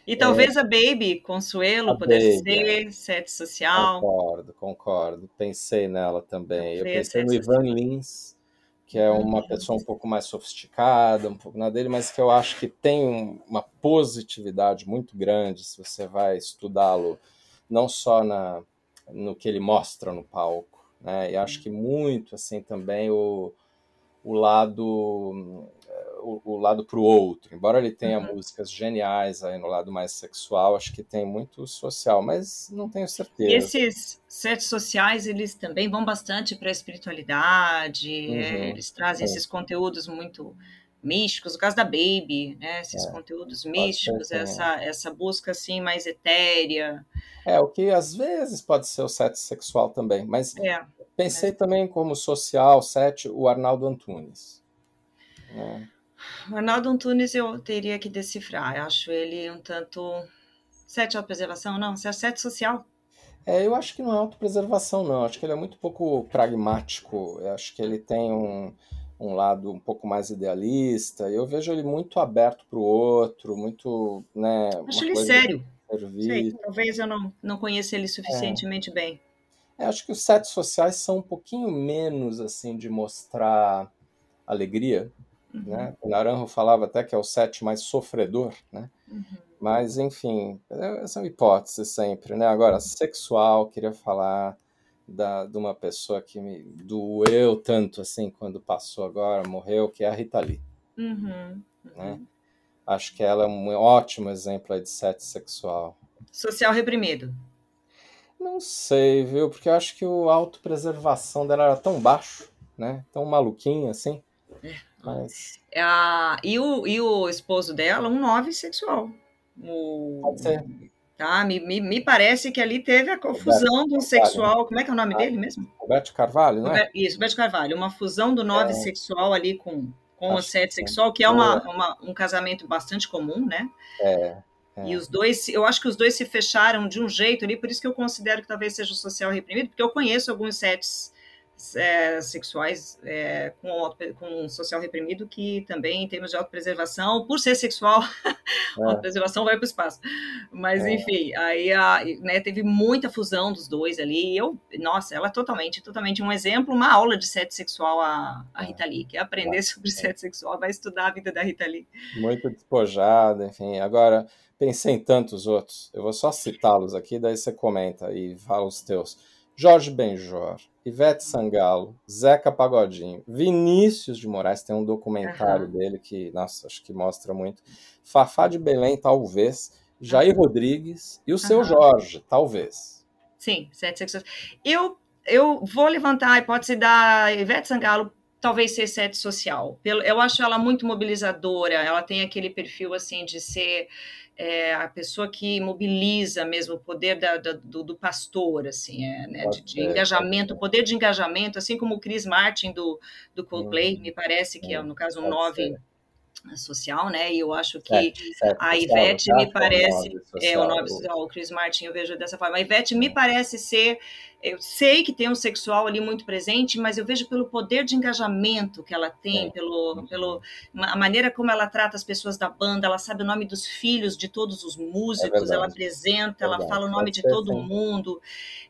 E talvez a Baby Consuelo A pudesse Baby, ser sete social. Concordo, concordo. Pensei nela também. Eu pensei no Ivan social. Lins, que é uma Uhum. pessoa um pouco mais sofisticada, um pouco na dele, mas que eu acho que tem um- uma positividade muito grande se você vai estudá-lo, não só na, no que ele mostra no palco, né? E acho que muito assim também o, o lado o, o lado para o outro. Embora ele tenha Uhum. músicas geniais aí no lado mais sexual, acho que tem muito social, mas não tenho E certeza. esses sete sociais, eles também vão bastante para a espiritualidade, é, Uhum, eles trazem sim, esses conteúdos muito místicos, o caso da Baby, né, esses conteúdos pode ser místicos, também. essa, essa busca assim mais etérea. É, o que às vezes pode ser o sete sexual também, mas É, pensei mas também como social sete o Arnaldo Antunes. né? Arnaldo Antunes eu teria que decifrar, eu acho ele um tanto... Sete autopreservação? Não, sete social. É, eu acho que não é autopreservação, não. Acho que ele é muito pouco pragmático. Eu acho que ele tem um, um lado um pouco mais idealista. Eu vejo ele muito aberto para o outro, muito, né, Acho ele sério. Sei, talvez eu não, não conheça ele É. suficientemente bem. É, acho que os sete sociais são um pouquinho menos assim de mostrar alegria, Uhum, né? O Naranjo falava até que é o sete mais sofredor, né? uhum. Mas, enfim, é- são hipóteses sempre, né? Agora, sexual, queria falar da, de uma pessoa que me doeu tanto, assim, quando passou agora, morreu, que é a Rita Lee, Uhum, né? uhum. Acho que ela é um ótimo exemplo de sete sexual. Social reprimido. Não sei, viu? Porque eu acho que o autopreservação dela era tão baixo, né? Tão maluquinho, assim. Mas Ah, e, o, e o esposo dela, um nove sexual. O, pode ser. Tá? Me, me, me, parece que ali teve a confusão Roberto do sexual. Né? Como é que é o nome ah, dele mesmo? Roberto Carvalho, não é? Isso, Roberto Carvalho. Uma fusão do nove é. sexual ali com, com o sete sexual, que é uma, uma, um casamento bastante comum, né? É. É. E os dois, eu acho que os dois se fecharam de um jeito ali, por isso que eu considero que talvez seja o social reprimido, porque eu conheço alguns sets é, sexuais é, com, com social reprimido que também, em termos de autopreservação, por ser sexual, é. autopreservação vai para o espaço. Mas, é. enfim, aí a, né, teve muita fusão dos dois ali. E eu, nossa, ela é totalmente, totalmente um exemplo, uma aula de sete sexual a, a é. Rita Lee, que é aprender sobre sete sexual, vai estudar a vida da Rita Lee. Muito despojada, enfim. Agora, pensei em tantos outros, eu vou só citá-los aqui, daí você comenta e fala os teus. Jorge Benjor, Ivete Sangalo, Zeca Pagodinho, Vinícius de Moraes, tem um documentário uhum. dele que, nossa, acho que mostra muito. Fafá de Belém, talvez. Jair uhum. Rodrigues e o seu uhum. Jorge, talvez. Sim, sete sexos. Eu, eu vou levantar a hipótese da Ivete Sangalo talvez ser sete social. Eu acho ela muito mobilizadora, ela tem aquele perfil assim de ser é, a pessoa que mobiliza mesmo o poder da, da, do, do, pastor, assim, é, né, de, de, engajamento, o poder de engajamento, assim como o Chris Martin do, do Coldplay, hum, me parece que é, no caso, um nove social, né? E eu acho que a Ivete social, me parece é o nome social, o Chris Martin eu vejo dessa forma. A Ivete me parece ser eu sei que tem um sexual ali muito presente, mas eu vejo pelo poder de engajamento que ela tem, é. pelo, pelo a maneira como ela trata as pessoas da banda, ela sabe o nome dos filhos de todos os músicos, é ela apresenta, ela fala o nome de todo sim. mundo,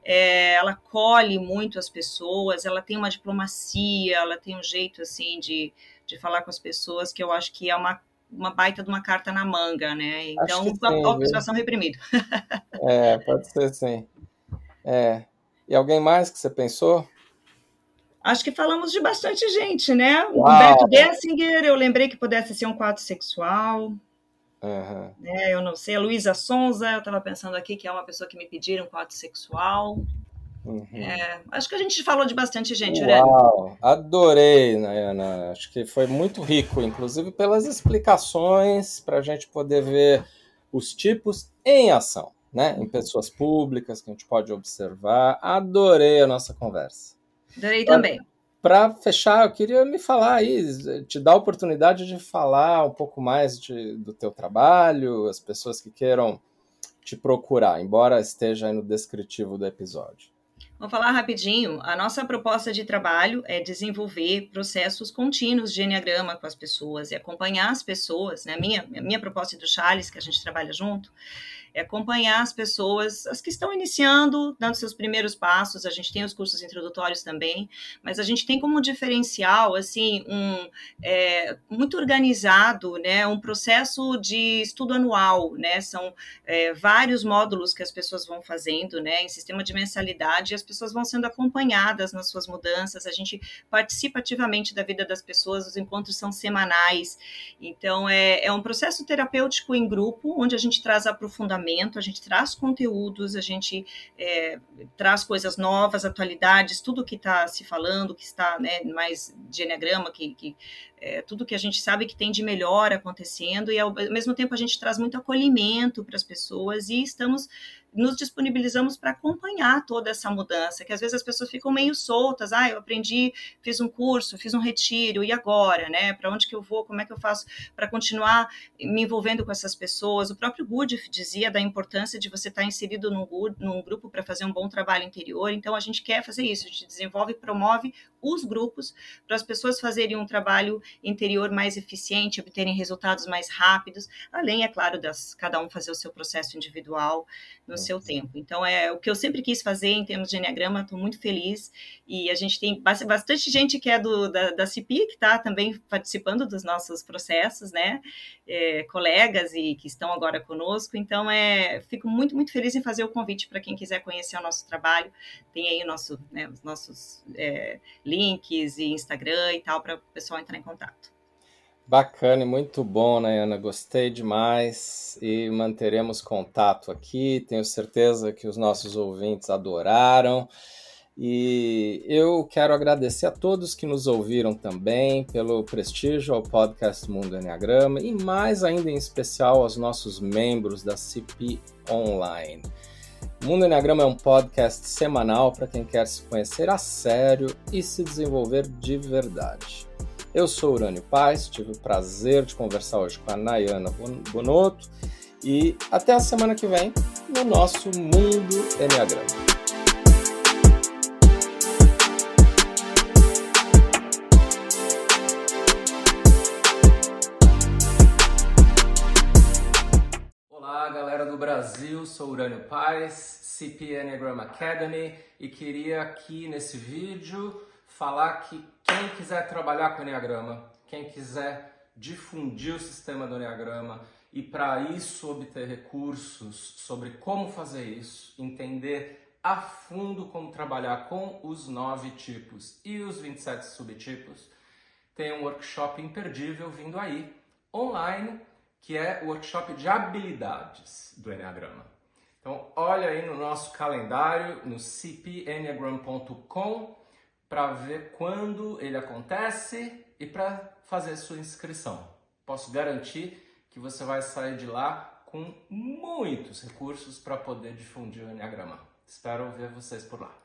é, ela colhe muito as pessoas, ela tem uma diplomacia, ela tem um jeito assim de, de falar com as pessoas que eu acho que é uma uma baita de uma carta na manga, né? Então, a observação reprimido. é, pode ser sim. É, e alguém mais que você pensou? Acho que falamos de bastante gente, né? O Humberto Dessinger, eu lembrei que pudesse ser um quadro sexual. Uhum. É, eu não sei. A Luísa Sonza, eu estava pensando aqui que é uma pessoa que me pediram um quadro sexual. Uhum. É, acho que a gente falou de bastante gente, Uau, adorei, Nayana. Acho que foi muito rico, inclusive pelas explicações para a gente poder ver os tipos em ação né, em pessoas públicas que a gente pode observar. Adorei a nossa conversa. Adorei também. Para fechar, eu queria me falar aí, te dar a oportunidade de falar um pouco mais de, do teu trabalho, as pessoas que queiram te procurar, embora esteja aí no descritivo do episódio. Vou falar rapidinho. A nossa proposta de trabalho é desenvolver processos contínuos de enneagrama com as pessoas e acompanhar as pessoas. Né? Minha, minha proposta do Charles, que a gente trabalha junto, é acompanhar as pessoas, as que estão iniciando, dando seus primeiros passos. A gente tem os cursos introdutórios também, mas a gente tem como diferencial, assim, um é, muito organizado, né, um processo de estudo anual, né, são é, vários módulos que as pessoas vão fazendo, né, em sistema de mensalidade, e as pessoas vão sendo acompanhadas nas suas mudanças. A gente participa ativamente da vida das pessoas, os encontros são semanais, então é, é um processo terapêutico em grupo, onde a gente traz aprofundamento a gente traz conteúdos, a gente é, traz coisas novas, atualidades, tudo que está se falando, que está né, mais de eneagrama, que, que é, tudo que a gente sabe que tem de melhor acontecendo, e ao mesmo tempo a gente traz muito acolhimento para as pessoas e estamos nos disponibilizamos para acompanhar toda essa mudança, que às vezes as pessoas ficam meio soltas, ah, eu aprendi, fiz um curso, fiz um retiro, e agora, né? Para onde que eu vou? Como é que eu faço para continuar me envolvendo com essas pessoas? O próprio Good dizia da importância de você estar tá inserido num, num grupo para fazer um bom trabalho interior, então a gente quer fazer isso, a gente desenvolve e promove os grupos para as pessoas fazerem um trabalho interior mais eficiente, obterem resultados mais rápidos, além, é claro, das cada um fazer o seu processo individual no seu tempo. Então, é o que eu sempre quis fazer em termos de Enneagrama, estou muito feliz. E a gente tem bastante gente que é do, da, da CIPI, que está também participando dos nossos processos, né? É, colegas e que estão agora conosco. Então, é, fico muito, muito feliz em fazer o convite para quem quiser conhecer o nosso trabalho. Tem aí o nosso, né, os nossos é, links e Instagram e tal, para o pessoal entrar em contato. Bacana e muito bom, Nayana. Gostei demais e manteremos contato aqui. Tenho certeza que os nossos ouvintes adoraram. E eu quero agradecer a todos que nos ouviram também pelo prestígio ao podcast Mundo Enneagrama e mais ainda em especial aos nossos membros da CP Online. Mundo Enneagrama é um podcast semanal para quem quer se conhecer a sério e se desenvolver de verdade. Eu sou Urânio Paz, tive o prazer de conversar hoje com a Nayana Bonotto e até a semana que vem no nosso Mundo Enneagrama. Brasil, sou Urânio Paz, CP Enneagram Academy e queria aqui nesse vídeo falar que quem quiser trabalhar com Enneagrama, quem quiser difundir o sistema do Enneagrama e para isso obter recursos sobre como fazer isso, entender a fundo como trabalhar com os nove tipos e os 27 subtipos, tem um workshop imperdível vindo aí, online, que é o workshop de habilidades do Enneagrama. Então, olha aí no nosso calendário, no cpenneagram.com, para ver quando ele acontece e para fazer sua inscrição. Posso garantir que você vai sair de lá com muitos recursos para poder difundir o Enneagrama. Espero ver vocês por lá.